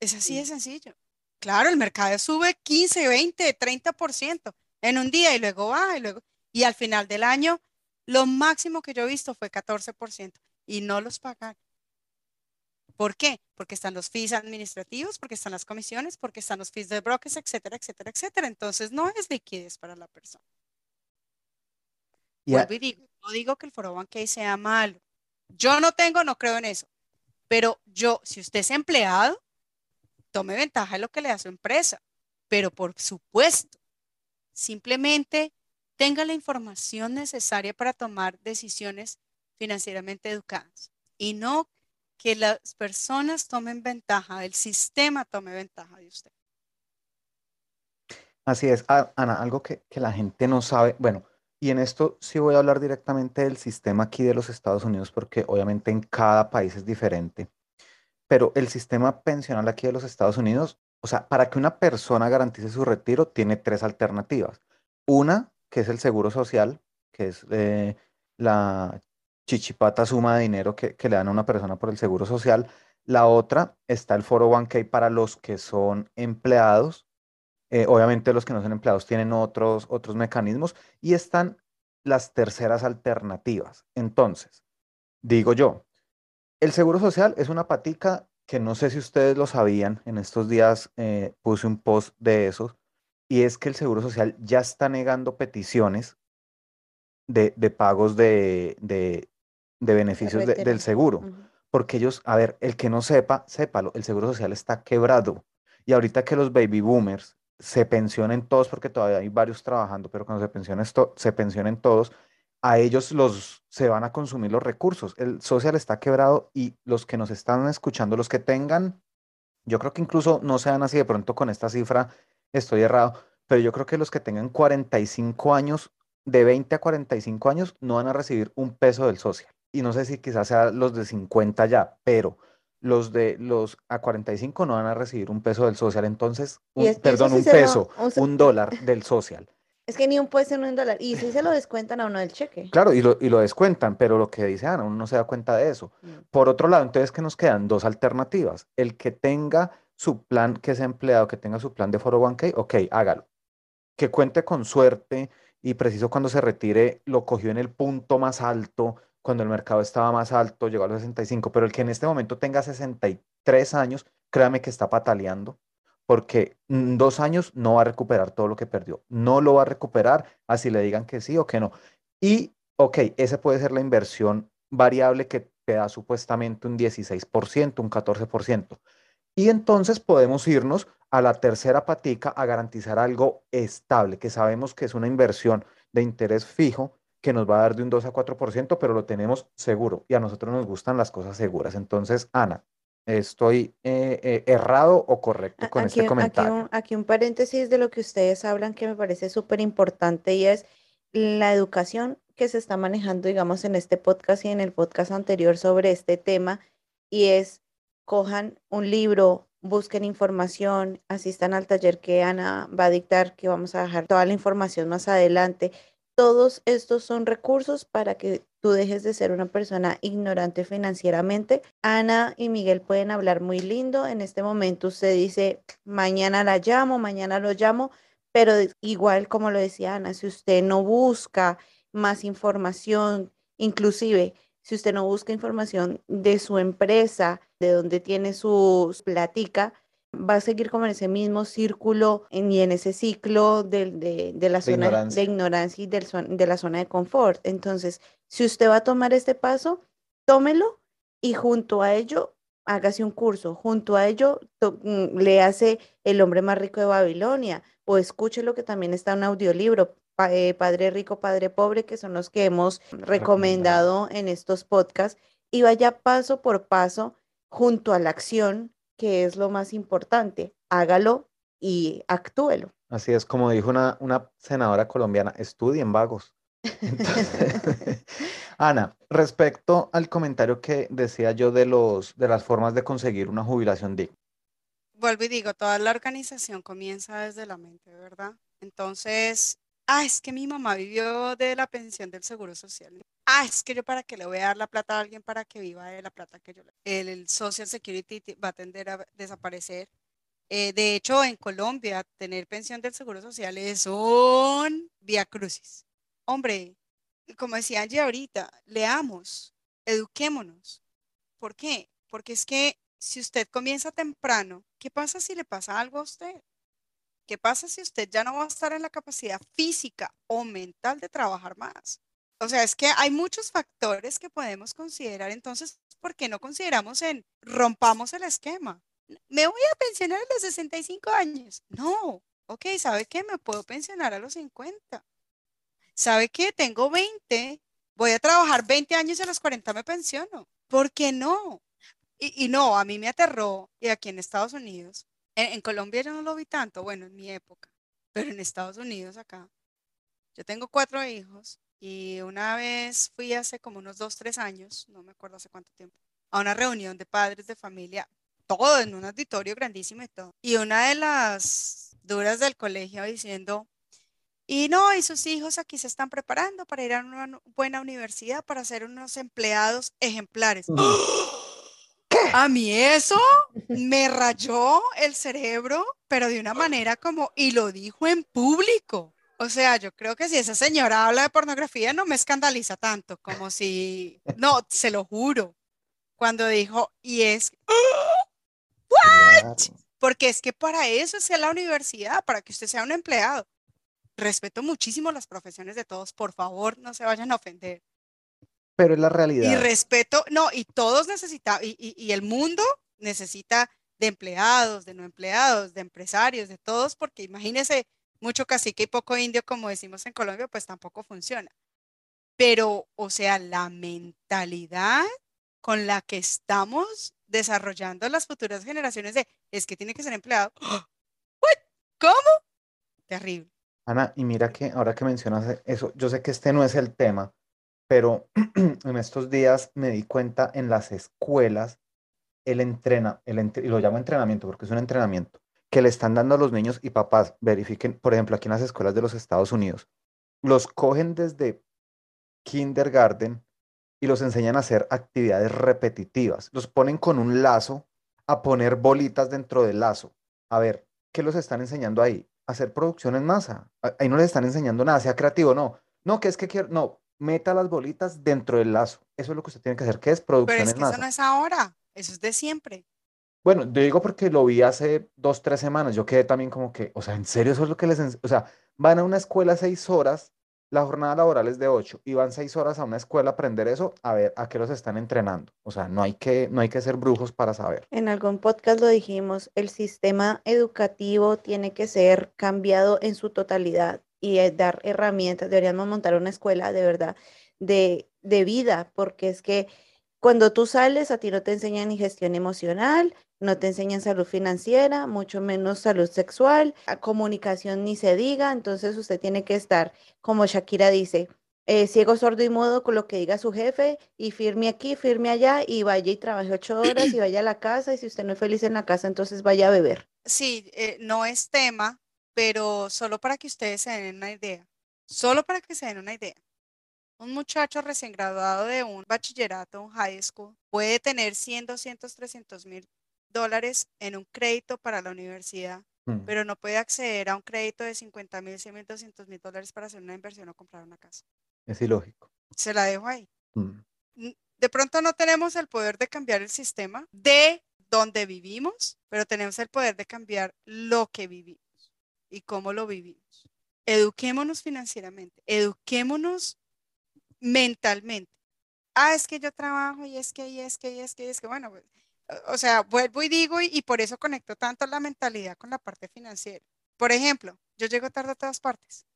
Es así de sencillo. Claro, el mercado sube 15, 20, 30% en un día y luego baja y luego. Y al final del año, lo máximo que yo he visto fue 14% y no los pagan. ¿Por qué? Porque están los fees administrativos, porque están las comisiones, porque están los fees de brokers, etcétera, etcétera, etcétera. Entonces no es liquidez para la persona. Y a- Vuelvo y digo, no digo que el foro banque sea malo. Yo no tengo, no creo en eso. Pero yo, si usted es empleado, tome ventaja de lo que le da su empresa. Pero por supuesto, simplemente tenga la información necesaria para tomar decisiones financieramente educadas. Y no que las personas tomen ventaja, el sistema tome ventaja de usted. Así es, A- Ana, algo que, que la gente no sabe, bueno, y en esto sí voy a hablar directamente del sistema aquí de los Estados Unidos, porque obviamente en cada país es diferente, pero el sistema pensional aquí de los Estados Unidos, o sea, para que una persona garantice su retiro, tiene tres alternativas. Una, que es el seguro social, que es eh, la chichipata suma de dinero que, que le dan a una persona por el seguro social. La otra está el foro 1K para los que son empleados. Eh, obviamente los que no son empleados tienen otros, otros mecanismos y están las terceras alternativas. Entonces, digo yo, el seguro social es una patica que no sé si ustedes lo sabían, en estos días eh, puse un post de esos, y es que el seguro social ya está negando peticiones de, de pagos de, de, de beneficios de- del seguro. Porque ellos, a ver, el que no sepa, sépalo, el seguro social está quebrado. Y ahorita que los baby boomers se pensionen todos, porque todavía hay varios trabajando, pero cuando se pensionen, esto, se pensionen todos, a ellos los se van a consumir los recursos. El social está quebrado y los que nos están escuchando, los que tengan, yo creo que incluso no sean así de pronto con esta cifra, estoy errado, pero yo creo que los que tengan 45 años, de 20 a 45 años, no van a recibir un peso del social. Y no sé si quizás sea los de 50 ya, pero los de los a 45 no van a recibir un peso del social. Entonces, un- es- perdón, sí un lo- peso, sea- un dólar del social. Es que ni un puede ser un dólar. Y si se lo descuentan a uno del cheque. Claro, y lo, y lo descuentan, pero lo que dice Ana, uno no se da cuenta de eso. Mm. Por otro lado, entonces, que nos quedan? Dos alternativas. El que tenga su plan, que sea empleado, que tenga su plan de 401k, ok, hágalo. Que cuente con suerte y preciso cuando se retire, lo cogió en el punto más alto, cuando el mercado estaba más alto, llegó a los 65, pero el que en este momento tenga 63 años, créame que está pataleando, porque en dos años no va a recuperar todo lo que perdió. No lo va a recuperar, así le digan que sí o que no. Y, ok, esa puede ser la inversión variable que te da supuestamente un 16%, un 14%. Y entonces podemos irnos a la tercera patica a garantizar algo estable, que sabemos que es una inversión de interés fijo que nos va a dar de un 2 a 4%, pero lo tenemos seguro y a nosotros nos gustan las cosas seguras. Entonces, Ana, ¿estoy eh, eh, errado o correcto con Aquí, este aquí comentario? un, aquí un paréntesis de lo que ustedes hablan que me parece súper importante y es la educación que se está manejando, digamos, en este podcast y en el podcast anterior sobre este tema y es cojan un libro, busquen información, asistan al taller que Ana va a dictar, que vamos a dejar toda la información más adelante. Todos estos son recursos para que tú dejes de ser una persona ignorante financieramente. Ana y Miguel pueden hablar muy lindo. En este momento usted dice, mañana la llamo, mañana lo llamo, pero igual como lo decía Ana, si usted no busca más información, inclusive si usted no busca información de su empresa, de donde tiene su platica, va a seguir como en ese mismo círculo en- y en ese ciclo de, de la De zona de ignorancia. ignorancia y del de la zona de confort. Entonces, si usted va a tomar este paso, tómelo y junto a ello, hágase un curso. Junto a ello, mm, léase El hombre más rico de Babilonia o escúchelo que también está un audiolibro, Pa- eh, Padre Rico, Padre Pobre, que son los que hemos recomendado en estos podcasts y vaya paso por paso junto a la acción, que es lo más importante. Hágalo y actúelo. Así es, como dijo una, una senadora colombiana, estudien vagos. Entonces, Ana, respecto al comentario que decía yo de los, de las formas de conseguir una jubilación digna. Vuelvo y digo, toda la organización comienza desde la mente, ¿verdad? Entonces, ah, es que mi mamá vivió de la pensión del Seguro Social. Ah, es que yo para qué le voy a dar la plata a alguien para que viva de la plata que yo le... El, Social Security va a tender a desaparecer. Eh, de hecho, en Colombia, tener pensión del Seguro Social es un vía crucis. Hombre, como decía Angie ahorita, leamos, eduquémonos. ¿Por qué? Porque es que si usted comienza temprano, ¿qué pasa si le pasa algo a usted? ¿Qué pasa si usted ya no va a estar en la capacidad física o mental de trabajar más? O sea, es que hay muchos factores que podemos considerar. Entonces, ¿por qué no consideramos en rompamos el esquema? Me voy a pensionar a los 65 años. No, ok, ¿sabe qué? Me puedo pensionar a los 50. ¿Sabe qué? Tengo 20. Voy a trabajar 20 años y a los 40 me pensiono. ¿Por qué no? Y, no, a mí me aterró, y aquí en Estados Unidos, en Colombia yo no lo vi tanto, bueno, en mi época, pero en Estados Unidos acá, yo tengo cuatro hijos y una vez fui hace como unos dos, tres años, no me acuerdo hace cuánto tiempo, a una reunión de padres de familia, todo en un auditorio grandísimo y todo. Y una de las duras del colegio diciendo, y no, y sus hijos aquí se están preparando para ir a una buena universidad, para ser unos empleados ejemplares. ¿Qué? A mí eso me rayó el cerebro, pero de una manera como, y lo dijo en público. O sea, yo creo que si esa señora habla de pornografía no me escandaliza tanto, como si, no, se lo juro, cuando dijo, y es, Claro. porque es que para eso es la universidad, para que usted sea un empleado. Respeto muchísimo las profesiones de todos, por favor, no se vayan a ofender. Pero es la Y realidad. respeto, no, y todos necesitamos, y, y- y el mundo necesita de empleados, de no empleados, de empresarios, de todos, porque imagínese mucho cacique y poco indio, como decimos en Colombia, pues tampoco funciona. Pero, o sea, la mentalidad con la que estamos desarrollando las futuras generaciones de, es que tiene que ser empleado. ¿Cómo? Terrible. Ana, y mira que ahora que mencionas eso, yo sé que este no es el tema, pero en estos días me di cuenta en las escuelas el entrena, el y lo llamo entrenamiento porque es un entrenamiento que le están dando a los niños y papás, verifiquen, por ejemplo, aquí en las escuelas de los Estados Unidos, los cogen desde kindergarten y los enseñan a hacer actividades repetitivas. Los ponen con un lazo a poner bolitas dentro del lazo. A ver, ¿qué los están enseñando ahí? Hacer producción en masa. Ahí no les están enseñando nada, sea creativo, no. No, que es que quiero, no, meta las bolitas dentro del lazo. Eso es lo que usted tiene que hacer, que es Pero producción es en que eso masa. no es ahora, eso es de siempre. Bueno, yo digo porque lo vi hace dos, tres semanas. Yo quedé también como que, o sea, ¿en serio eso es lo que les O sea, van a una escuela seis horas, la jornada laboral es de ocho, y van seis horas a una escuela a aprender eso, a ver a qué los están entrenando. O sea, no hay que, no hay que ser brujos para saber. En algún podcast lo dijimos, el sistema educativo tiene que ser cambiado en su totalidad y eh, dar herramientas. Deberíamos montar una escuela de verdad de, de vida, porque es que cuando tú sales a ti no te enseñan ni gestión emocional, no te enseñan salud financiera, mucho menos salud sexual, comunicación ni se diga, entonces usted tiene que estar, como Shakira dice, eh, ciego, sordo y mudo con lo que diga su jefe y firme aquí, firme allá y vaya y trabaje ocho horas y vaya a la casa y si usted no es feliz en la casa, entonces vaya a beber. Sí, eh, no es tema, pero solo para que ustedes se den una idea, solo para que se den una idea. Un muchacho recién graduado de un bachillerato, un high school, puede tener 100, 200, 300 mil dólares en un crédito para la universidad, Mm, pero no puede acceder a un crédito de 50 mil, 100 mil, 200 mil dólares para hacer una inversión o comprar una casa. Es ilógico. Se la dejo ahí. Mm. n- de pronto no tenemos el poder de cambiar el sistema de donde vivimos, pero tenemos el poder de cambiar lo que vivimos y cómo lo vivimos. Eduquémonos financieramente, eduquémonos mentalmente. Ah, es que yo trabajo y es que, y es que, y es que, y es que, bueno, pues, o- sea, vuelvo y digo y, por eso conecto tanto la mentalidad con la parte financiera. Por ejemplo, yo llego tarde a todas partes.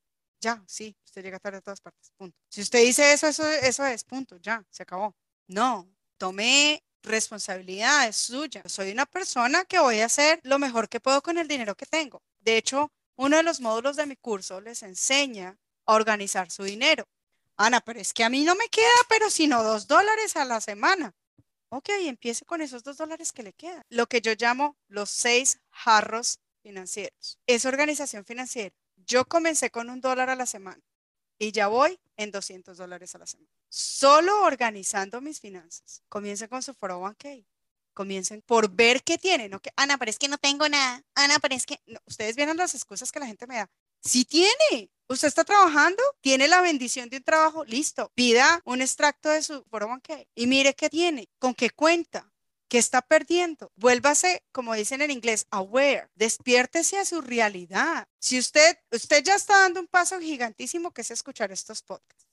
Ya, sí, usted llega tarde a todas partes, punto. Si usted dice eso, eso, eso es, punto, ya, se acabó. No, tome responsabilidad, es suya. Soy una persona que voy a hacer lo mejor que puedo con el dinero que tengo. De hecho, uno de los módulos de mi curso les enseña a organizar su dinero. Ana, pero es que a mí no me queda, pero sino dos dólares a la semana. Ok, empiece con esos dos dólares que le quedan. Lo que yo llamo los seis jarros financieros. Es organización financiera. Yo comencé con un dólar a la semana y ya voy en 200 dólares a la semana. Solo organizando mis finanzas. Comiencen con su 401k. Comiencen por ver qué tienen. ¿no? Que, Ana, pero es que no tengo nada. Ana, pero es que... no". Ustedes vieron las excusas que la gente me da. Sí tiene. Usted está trabajando, tiene la bendición de un trabajo, listo. Pida un extracto de su 401k y mire qué tiene, con qué cuenta, qué está perdiendo. Vuélvase, como dicen en inglés, aware. Despiértese a su realidad. Si usted, usted ya está dando un paso gigantísimo que es escuchar estos podcasts.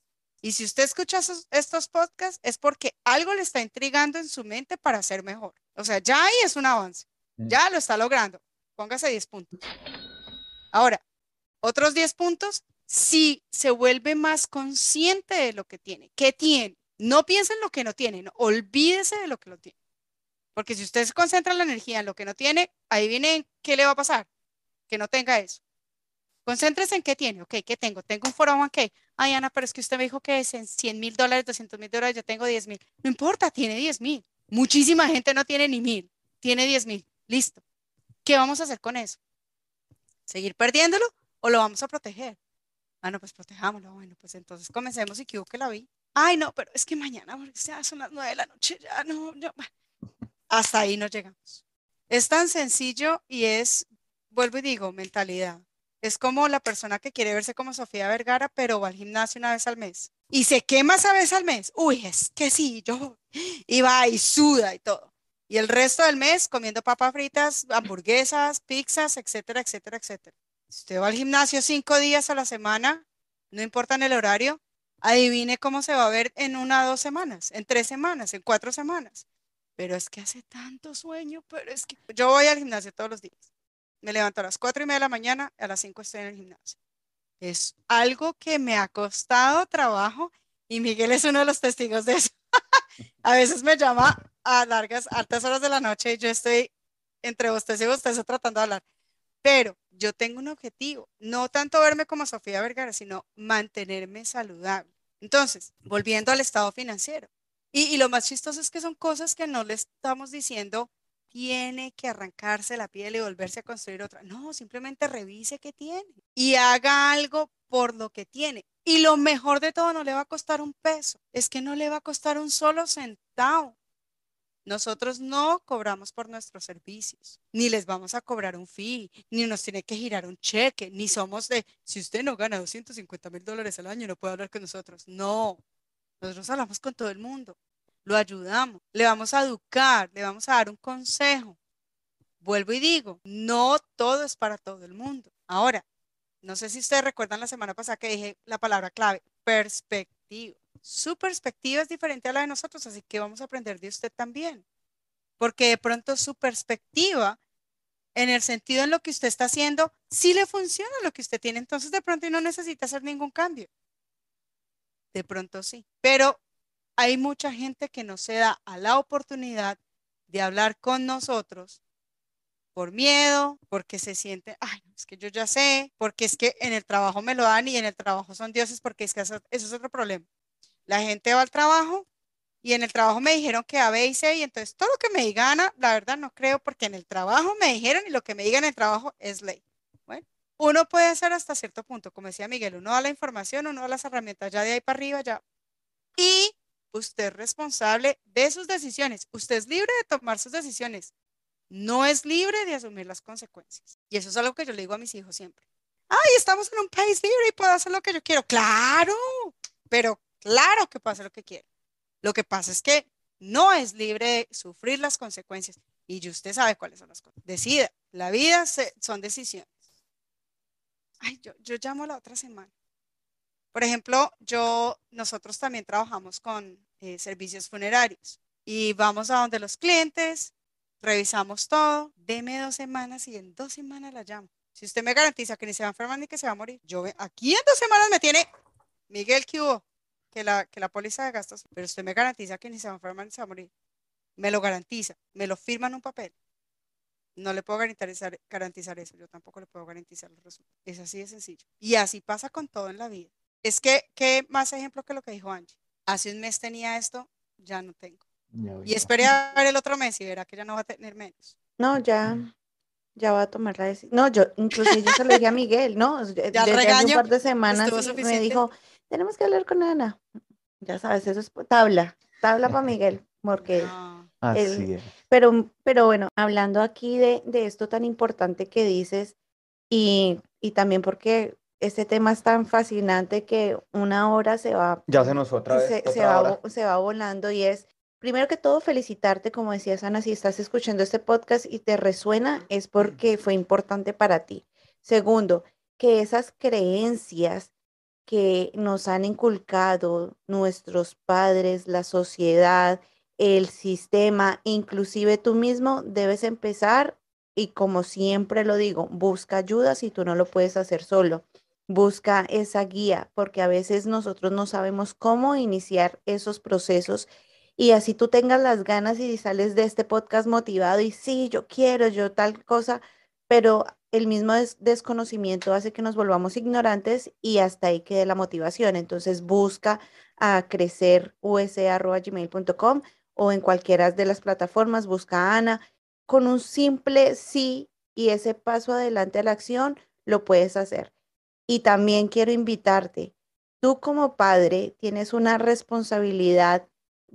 Y si usted escucha esos- estos podcasts es porque algo le está intrigando en su mente para ser mejor. O sea, ya ahí es un avance. Mm. Ya lo está logrando. Póngase 10 puntos. Ahora, otros 10 puntos, si se vuelve más consciente de lo que tiene. ¿Qué tiene? No piense en lo que no tiene, no, olvídese de lo que lo tiene. Porque si usted se concentra la energía en lo que no tiene, ahí viene qué le va a pasar. Que no tenga eso. Concéntrese en qué tiene. Ok, ¿qué tengo? Tengo un 401k. Ay, Ana, pero es que usted me dijo que es en 100 mil dólares, 200 mil dólares, yo tengo 10 mil. No importa, tiene 10 mil. Muchísima gente no tiene ni mil, tiene 10 mil. Listo. ¿Qué vamos a hacer con eso? ¿Seguir perdiéndolo o lo vamos a proteger? Ah, no, pues protejámoslo. Bueno, pues entonces comencemos y que la vi. Ay, no, pero es que mañana, porque ya son las nueve de la noche, ya no, ya. hasta ahí no llegamos. Es tan sencillo y es, vuelvo y digo, mentalidad. Es como la persona que quiere verse como Sofía Vergara, pero va al gimnasio una vez al mes. Y se quema esa vez al mes. Uy, es que sí, yo. Y va y suda y todo. Y el resto del mes comiendo papas fritas, hamburguesas, pizzas, etcétera, etcétera, etcétera. Si usted va al gimnasio cinco días a la semana, no importa en el horario, adivine cómo se va a ver en una, dos semanas, en tres semanas, en cuatro semanas. Pero es que hace tanto sueño, pero es que yo voy al gimnasio todos los días. Me levanto a las cuatro y media de la mañana, a las cinco estoy en el gimnasio. Es algo que me ha costado trabajo y Miguel es uno de los testigos de eso. a veces me llama a largas, altas horas de la noche y yo estoy entre ustedes y ustedes tratando de hablar. Pero yo tengo un objetivo, no tanto verme como Sofía Vergara, sino mantenerme saludable. Entonces, volviendo al estado financiero. Y, y, lo más chistoso es que son cosas que no le estamos diciendo, tiene que arrancarse la piel y volverse a construir otra. No, simplemente revise qué tiene y haga algo por lo que tiene. Y lo mejor de todo, no le va a costar un peso, es que no le va a costar un solo centavo. Nosotros no cobramos por nuestros servicios, ni les vamos a cobrar un fee, ni nos tiene que girar un cheque, ni somos de, si usted no gana 250 mil dólares al año, no puede hablar con nosotros. No, nosotros hablamos con todo el mundo, lo ayudamos, le vamos a educar, le vamos a dar un consejo. Vuelvo y digo, no todo es para todo el mundo. Ahora, no sé si ustedes recuerdan la semana pasada que dije la palabra clave, perspectiva su perspectiva es diferente a la de nosotros, así que vamos a aprender de usted también. Porque de pronto su perspectiva, en el sentido en lo que usted está haciendo, sí le funciona lo que usted tiene, entonces de pronto no necesita hacer ningún cambio. De pronto sí. Pero hay mucha gente que no se da a la oportunidad de hablar con nosotros por miedo, porque se siente, ay, es que yo ya sé, porque es que en el trabajo me lo dan y en el trabajo son dioses, porque es que eso es otro problema. La gente va al trabajo y en el trabajo me dijeron que A, B y C y entonces todo lo que me digan, la verdad no creo porque en el trabajo me dijeron y lo que me digan en el trabajo es ley. Bueno, uno puede hacer hasta cierto punto, como decía Miguel, uno da la información, uno da las herramientas ya de ahí para arriba, ya. Y usted es responsable de sus decisiones. Usted es libre de tomar sus decisiones. No es libre de asumir las consecuencias. Y eso es algo que yo le digo a mis hijos siempre. Ay, estamos en un país libre y puedo hacer lo que yo quiero. Claro, pero Claro que hacer lo que quiere. Lo que pasa es que no es libre de sufrir las consecuencias. Y usted sabe cuáles son las cosas. Decida. La vida son decisiones. Ay, yo, yo llamo la otra semana. Por ejemplo, yo, nosotros también trabajamos con eh, servicios funerarios y vamos a donde los clientes, revisamos todo, deme dos semanas y en dos semanas la llamo. Si usted me garantiza que ni se va a enfermar ni que se va a morir, yo aquí en dos semanas me tiene Miguel, ¿qué? Que la, que la póliza de gastos, pero usted me garantiza que ni se va a enfermar ni se va a morir. Me lo garantiza, me lo firma en un papel. No le puedo garantizar, garantizar eso, yo tampoco le puedo garantizar los resultados. Es así de sencillo. Y así pasa con todo en la vida. Es que, ¿qué más ejemplo que lo que dijo Angie? Hace un mes tenía esto, ya no tengo. y esperé a ver el otro mes y verá que ya no va a tener menos. No, ya, ya va a tomar la decisión. No, yo, incluso yo se lo dije a Miguel, ¿no? Ya Desde hace un par de semanas me dijo, tenemos que hablar con Ana. Ya sabes, eso es tabla, tabla para Miguel, porque... Así es. Pero, pero bueno, hablando aquí de, de esto tan importante que dices y, y, también porque este tema es tan fascinante que una hora se va... Ya se nos fue otra vez. Se, se va, se va volando y es, primero que todo, felicitarte, como decías Ana, si estás escuchando este podcast y te resuena, es porque fue importante para ti. Segundo, que esas creencias que nos han inculcado nuestros padres, la sociedad, el sistema, inclusive tú mismo, debes empezar y como siempre lo digo, busca ayuda si tú no lo puedes hacer solo. Busca esa guía porque a veces nosotros no sabemos cómo iniciar esos procesos y así tú tengas las ganas y sales de este podcast motivado y sí, yo quiero, yo tal cosa, pero el mismo desconocimiento hace que nos volvamos ignorantes y hasta ahí quede la motivación. Entonces busca a crecer us.gmail.com o en cualquiera de las plataformas, busca a Ana. Con un simple sí y ese paso adelante a la acción, lo puedes hacer. Y también quiero invitarte, tú como padre tienes una responsabilidad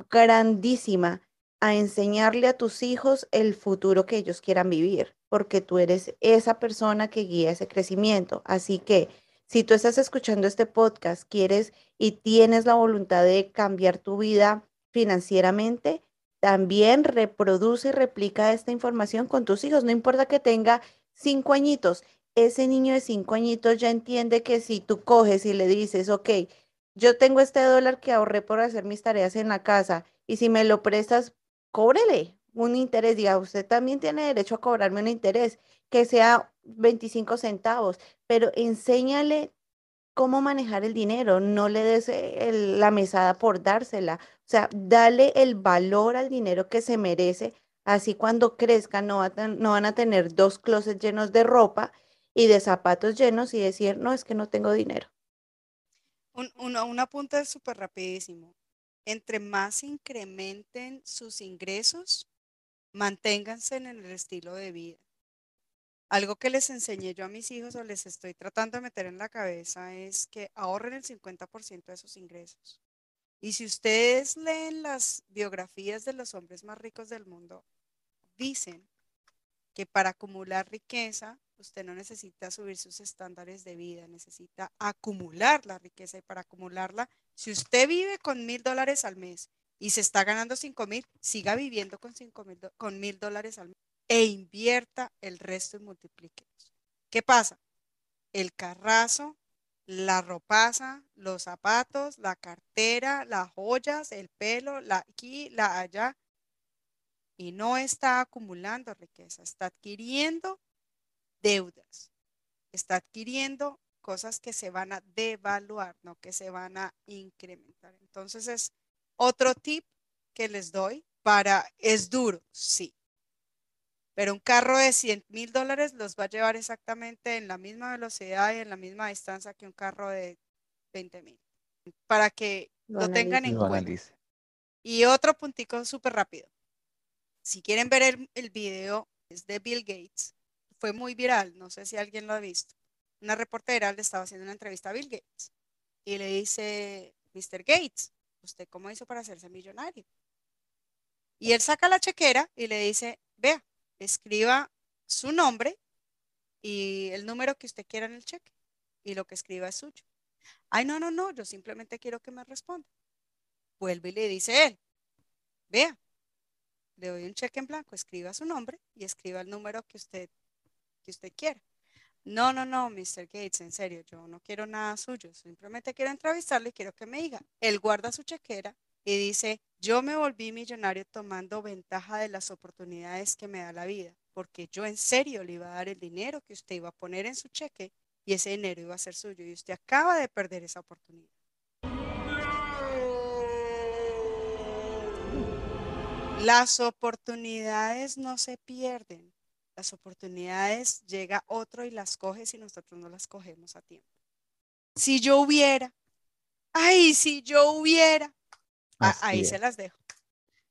grandísima a enseñarle a tus hijos el futuro que ellos quieran vivir, porque tú eres esa persona que guía ese crecimiento. Así que si tú estás escuchando este podcast, quieres y tienes la voluntad de cambiar tu vida financieramente, también reproduce y replica esta información con tus hijos. No importa que tenga cinco añitos, ese niño de cinco añitos ya entiende que si tú coges y le dices, ok, yo tengo este dólar que ahorré por hacer mis tareas en la casa y si me lo prestas, cóbrele un interés. Diga, usted también tiene derecho a cobrarme un interés, que sea 25 centavos, pero enséñale cómo manejar el dinero, no le des eh, la mesada por dársela, o sea, dale el valor al dinero que se merece, así cuando crezca no, no van a tener dos closets llenos de ropa y de zapatos llenos y decir, no, es que no tengo dinero. Un, un súper rapidísimo. Entre más incrementen sus ingresos, manténganse en el estilo de vida. Algo que les enseñé yo a mis hijos o les estoy tratando de meter en la cabeza es que ahorren el 50% de sus ingresos. Y si ustedes leen las biografías de los hombres más ricos del mundo, dicen que para acumular riqueza, usted no necesita subir sus estándares de vida, necesita acumular la riqueza y para acumularla, si usted vive con mil dólares al mes y se está ganando cinco mil, siga viviendo con cinco mil, con mil dólares al mes e invierta el resto y multiplique. ¿Qué pasa? El carrazo, la ropaza, los zapatos, la cartera, las joyas, el pelo, la aquí, la allá. Y no está acumulando riqueza, está adquiriendo deudas. Está adquiriendo cosas que se van a devaluar, no que se van a incrementar. Entonces es otro tip que les doy para, es duro, sí, pero un carro de 100 mil dólares los va a llevar exactamente en la misma velocidad y en la misma distancia que un carro de 20 mil. Para que lo, tengan en cuenta. Y otro puntico súper rápido. Si quieren ver el, el video, es de Bill Gates. Fue muy viral, no sé si alguien lo ha visto. Una reportera le estaba haciendo una entrevista a Bill Gates y le dice, Mr. Gates, ¿usted cómo hizo para hacerse millonario? Y él saca la chequera y le dice, vea, escriba su nombre y el número que usted quiera en el cheque y lo que escriba es suyo. Ay, no, no, no, yo simplemente quiero que me responda. Vuelve y le dice él, vea, le doy un cheque en blanco, escriba su nombre y escriba el número que usted, que usted quiera. No, no, no, Mr. Gates, en serio, yo no quiero nada suyo, simplemente quiero entrevistarle y quiero que me diga. Él guarda su chequera y dice, yo me volví millonario tomando ventaja de las oportunidades que me da la vida, porque yo en serio le iba a dar el dinero que usted iba a poner en su cheque y ese dinero iba a ser suyo y usted acaba de perder esa oportunidad. Las oportunidades no se pierden. Las oportunidades llega otro y las coge si nosotros no las cogemos a tiempo. Si yo hubiera, ay, si yo hubiera, ahí se las dejo.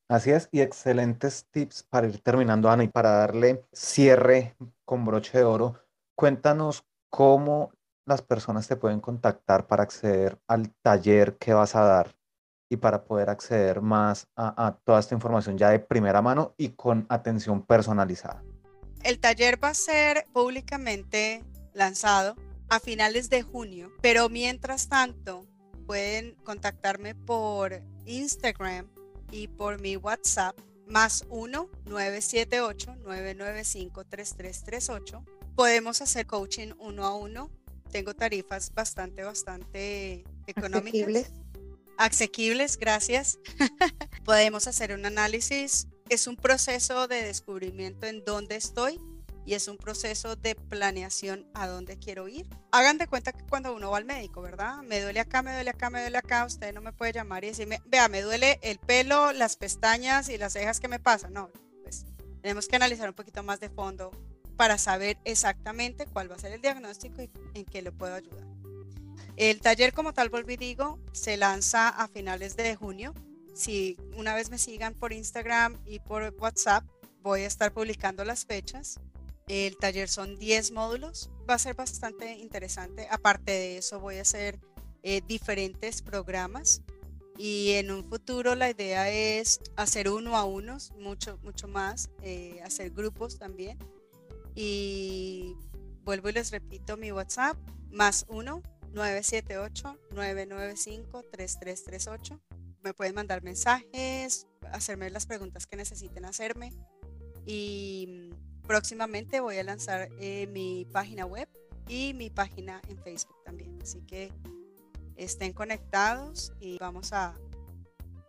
Así es, y excelentes tips para ir terminando, Ana, y para darle cierre con broche de oro. Cuéntanos cómo las personas te pueden contactar para acceder al taller que vas a dar y para poder acceder más a, toda esta información ya de primera mano y con atención personalizada. El taller va a ser públicamente lanzado a finales de junio, pero mientras tanto pueden contactarme por Instagram y por mi WhatsApp más 1-978-995-3338. Podemos hacer coaching uno a uno. Tengo tarifas bastante, bastante económicas. Asequibles. Asequibles, gracias. Podemos hacer un análisis. Es un proceso de descubrimiento en dónde estoy y es un proceso de planeación a dónde quiero ir. Hagan de cuenta que cuando uno va al médico, ¿verdad? Me duele acá, me duele acá, me duele acá, usted no me puede llamar y decirme, vea, me duele el pelo, las pestañas y las cejas que me pasan. No, pues tenemos que analizar un poquito más de fondo para saber exactamente cuál va a ser el diagnóstico y en qué le puedo ayudar. El taller como tal, volví digo, se lanza a finales de junio. Si una vez me sigan por Instagram y por WhatsApp, voy a estar publicando las fechas. El taller son 10 módulos, va a ser bastante interesante. Aparte de eso, voy a hacer eh, diferentes programas Y en un futuro la idea es hacer uno a unos, mucho, mucho más, eh, hacer grupos también. Y vuelvo y les repito mi WhatsApp, más 1 978 995 3338. Me pueden mandar mensajes, hacerme las preguntas que necesiten hacerme. Y próximamente voy a lanzar eh, mi página web y mi página en Facebook también. Así que estén conectados y vamos a,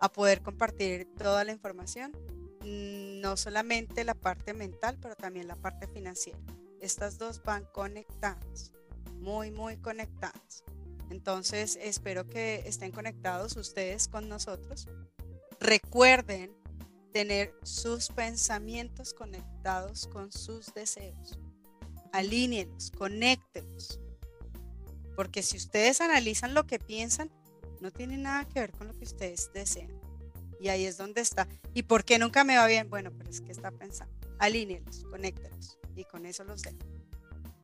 a poder compartir toda la información, mm, no solamente la parte mental, pero también la parte financiera. Estas dos van conectadas, muy, muy conectadas. Entonces, espero que estén conectados ustedes con nosotros. Recuerden tener sus pensamientos conectados con sus deseos. Alíñenlos, conéctenlos. Porque si ustedes analizan lo que piensan, no tiene nada que ver con lo que ustedes desean. Y ahí es donde está. ¿Y por qué nunca me va bien? Bueno, pero es que está pensando. Alínelos, conéctelos. Y con eso los dejo.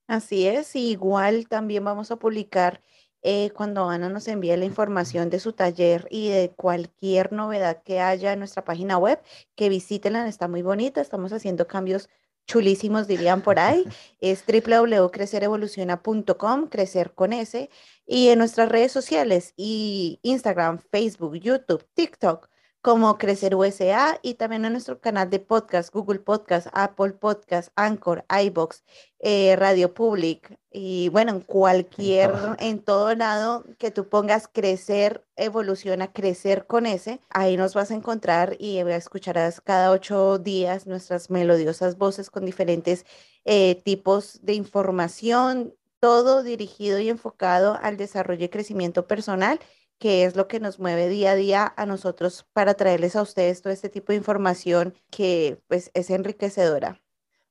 Así es, igual también vamos a publicar eh, cuando Ana nos envíe la información de su taller y de cualquier novedad que haya en nuestra página web, que visítenla, está muy bonita, estamos haciendo cambios chulísimos, dirían por ahí. Es www.crecerevoluciona.com, crecer con S. Y en nuestras redes sociales, y Instagram, Facebook, YouTube, TikTok, como Crecer USA y también en nuestro canal de podcast, Google Podcast, Apple Podcast, Anchor, iBox, eh, Radio Public y bueno, en cualquier, en todo lado que tú pongas crecer, evoluciona, crecer con ese, ahí nos vas a encontrar y escucharás cada ocho días nuestras melodiosas voces con diferentes eh, tipos de información, todo dirigido y enfocado al desarrollo y crecimiento personal que es lo que nos mueve día a día a nosotros para traerles a ustedes todo este tipo de información que pues es enriquecedora.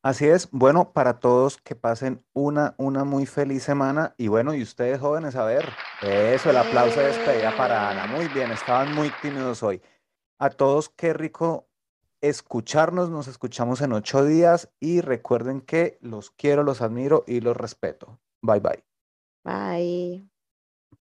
Así es, bueno, para todos que pasen una, una muy feliz semana y bueno, y ustedes jóvenes, a ver, eso, el aplauso de despedida para Ana, muy bien, estaban muy tímidos hoy. A todos, qué rico escucharnos, nos escuchamos en ocho días y recuerden que los quiero, los admiro y los respeto. Bye bye. Bye.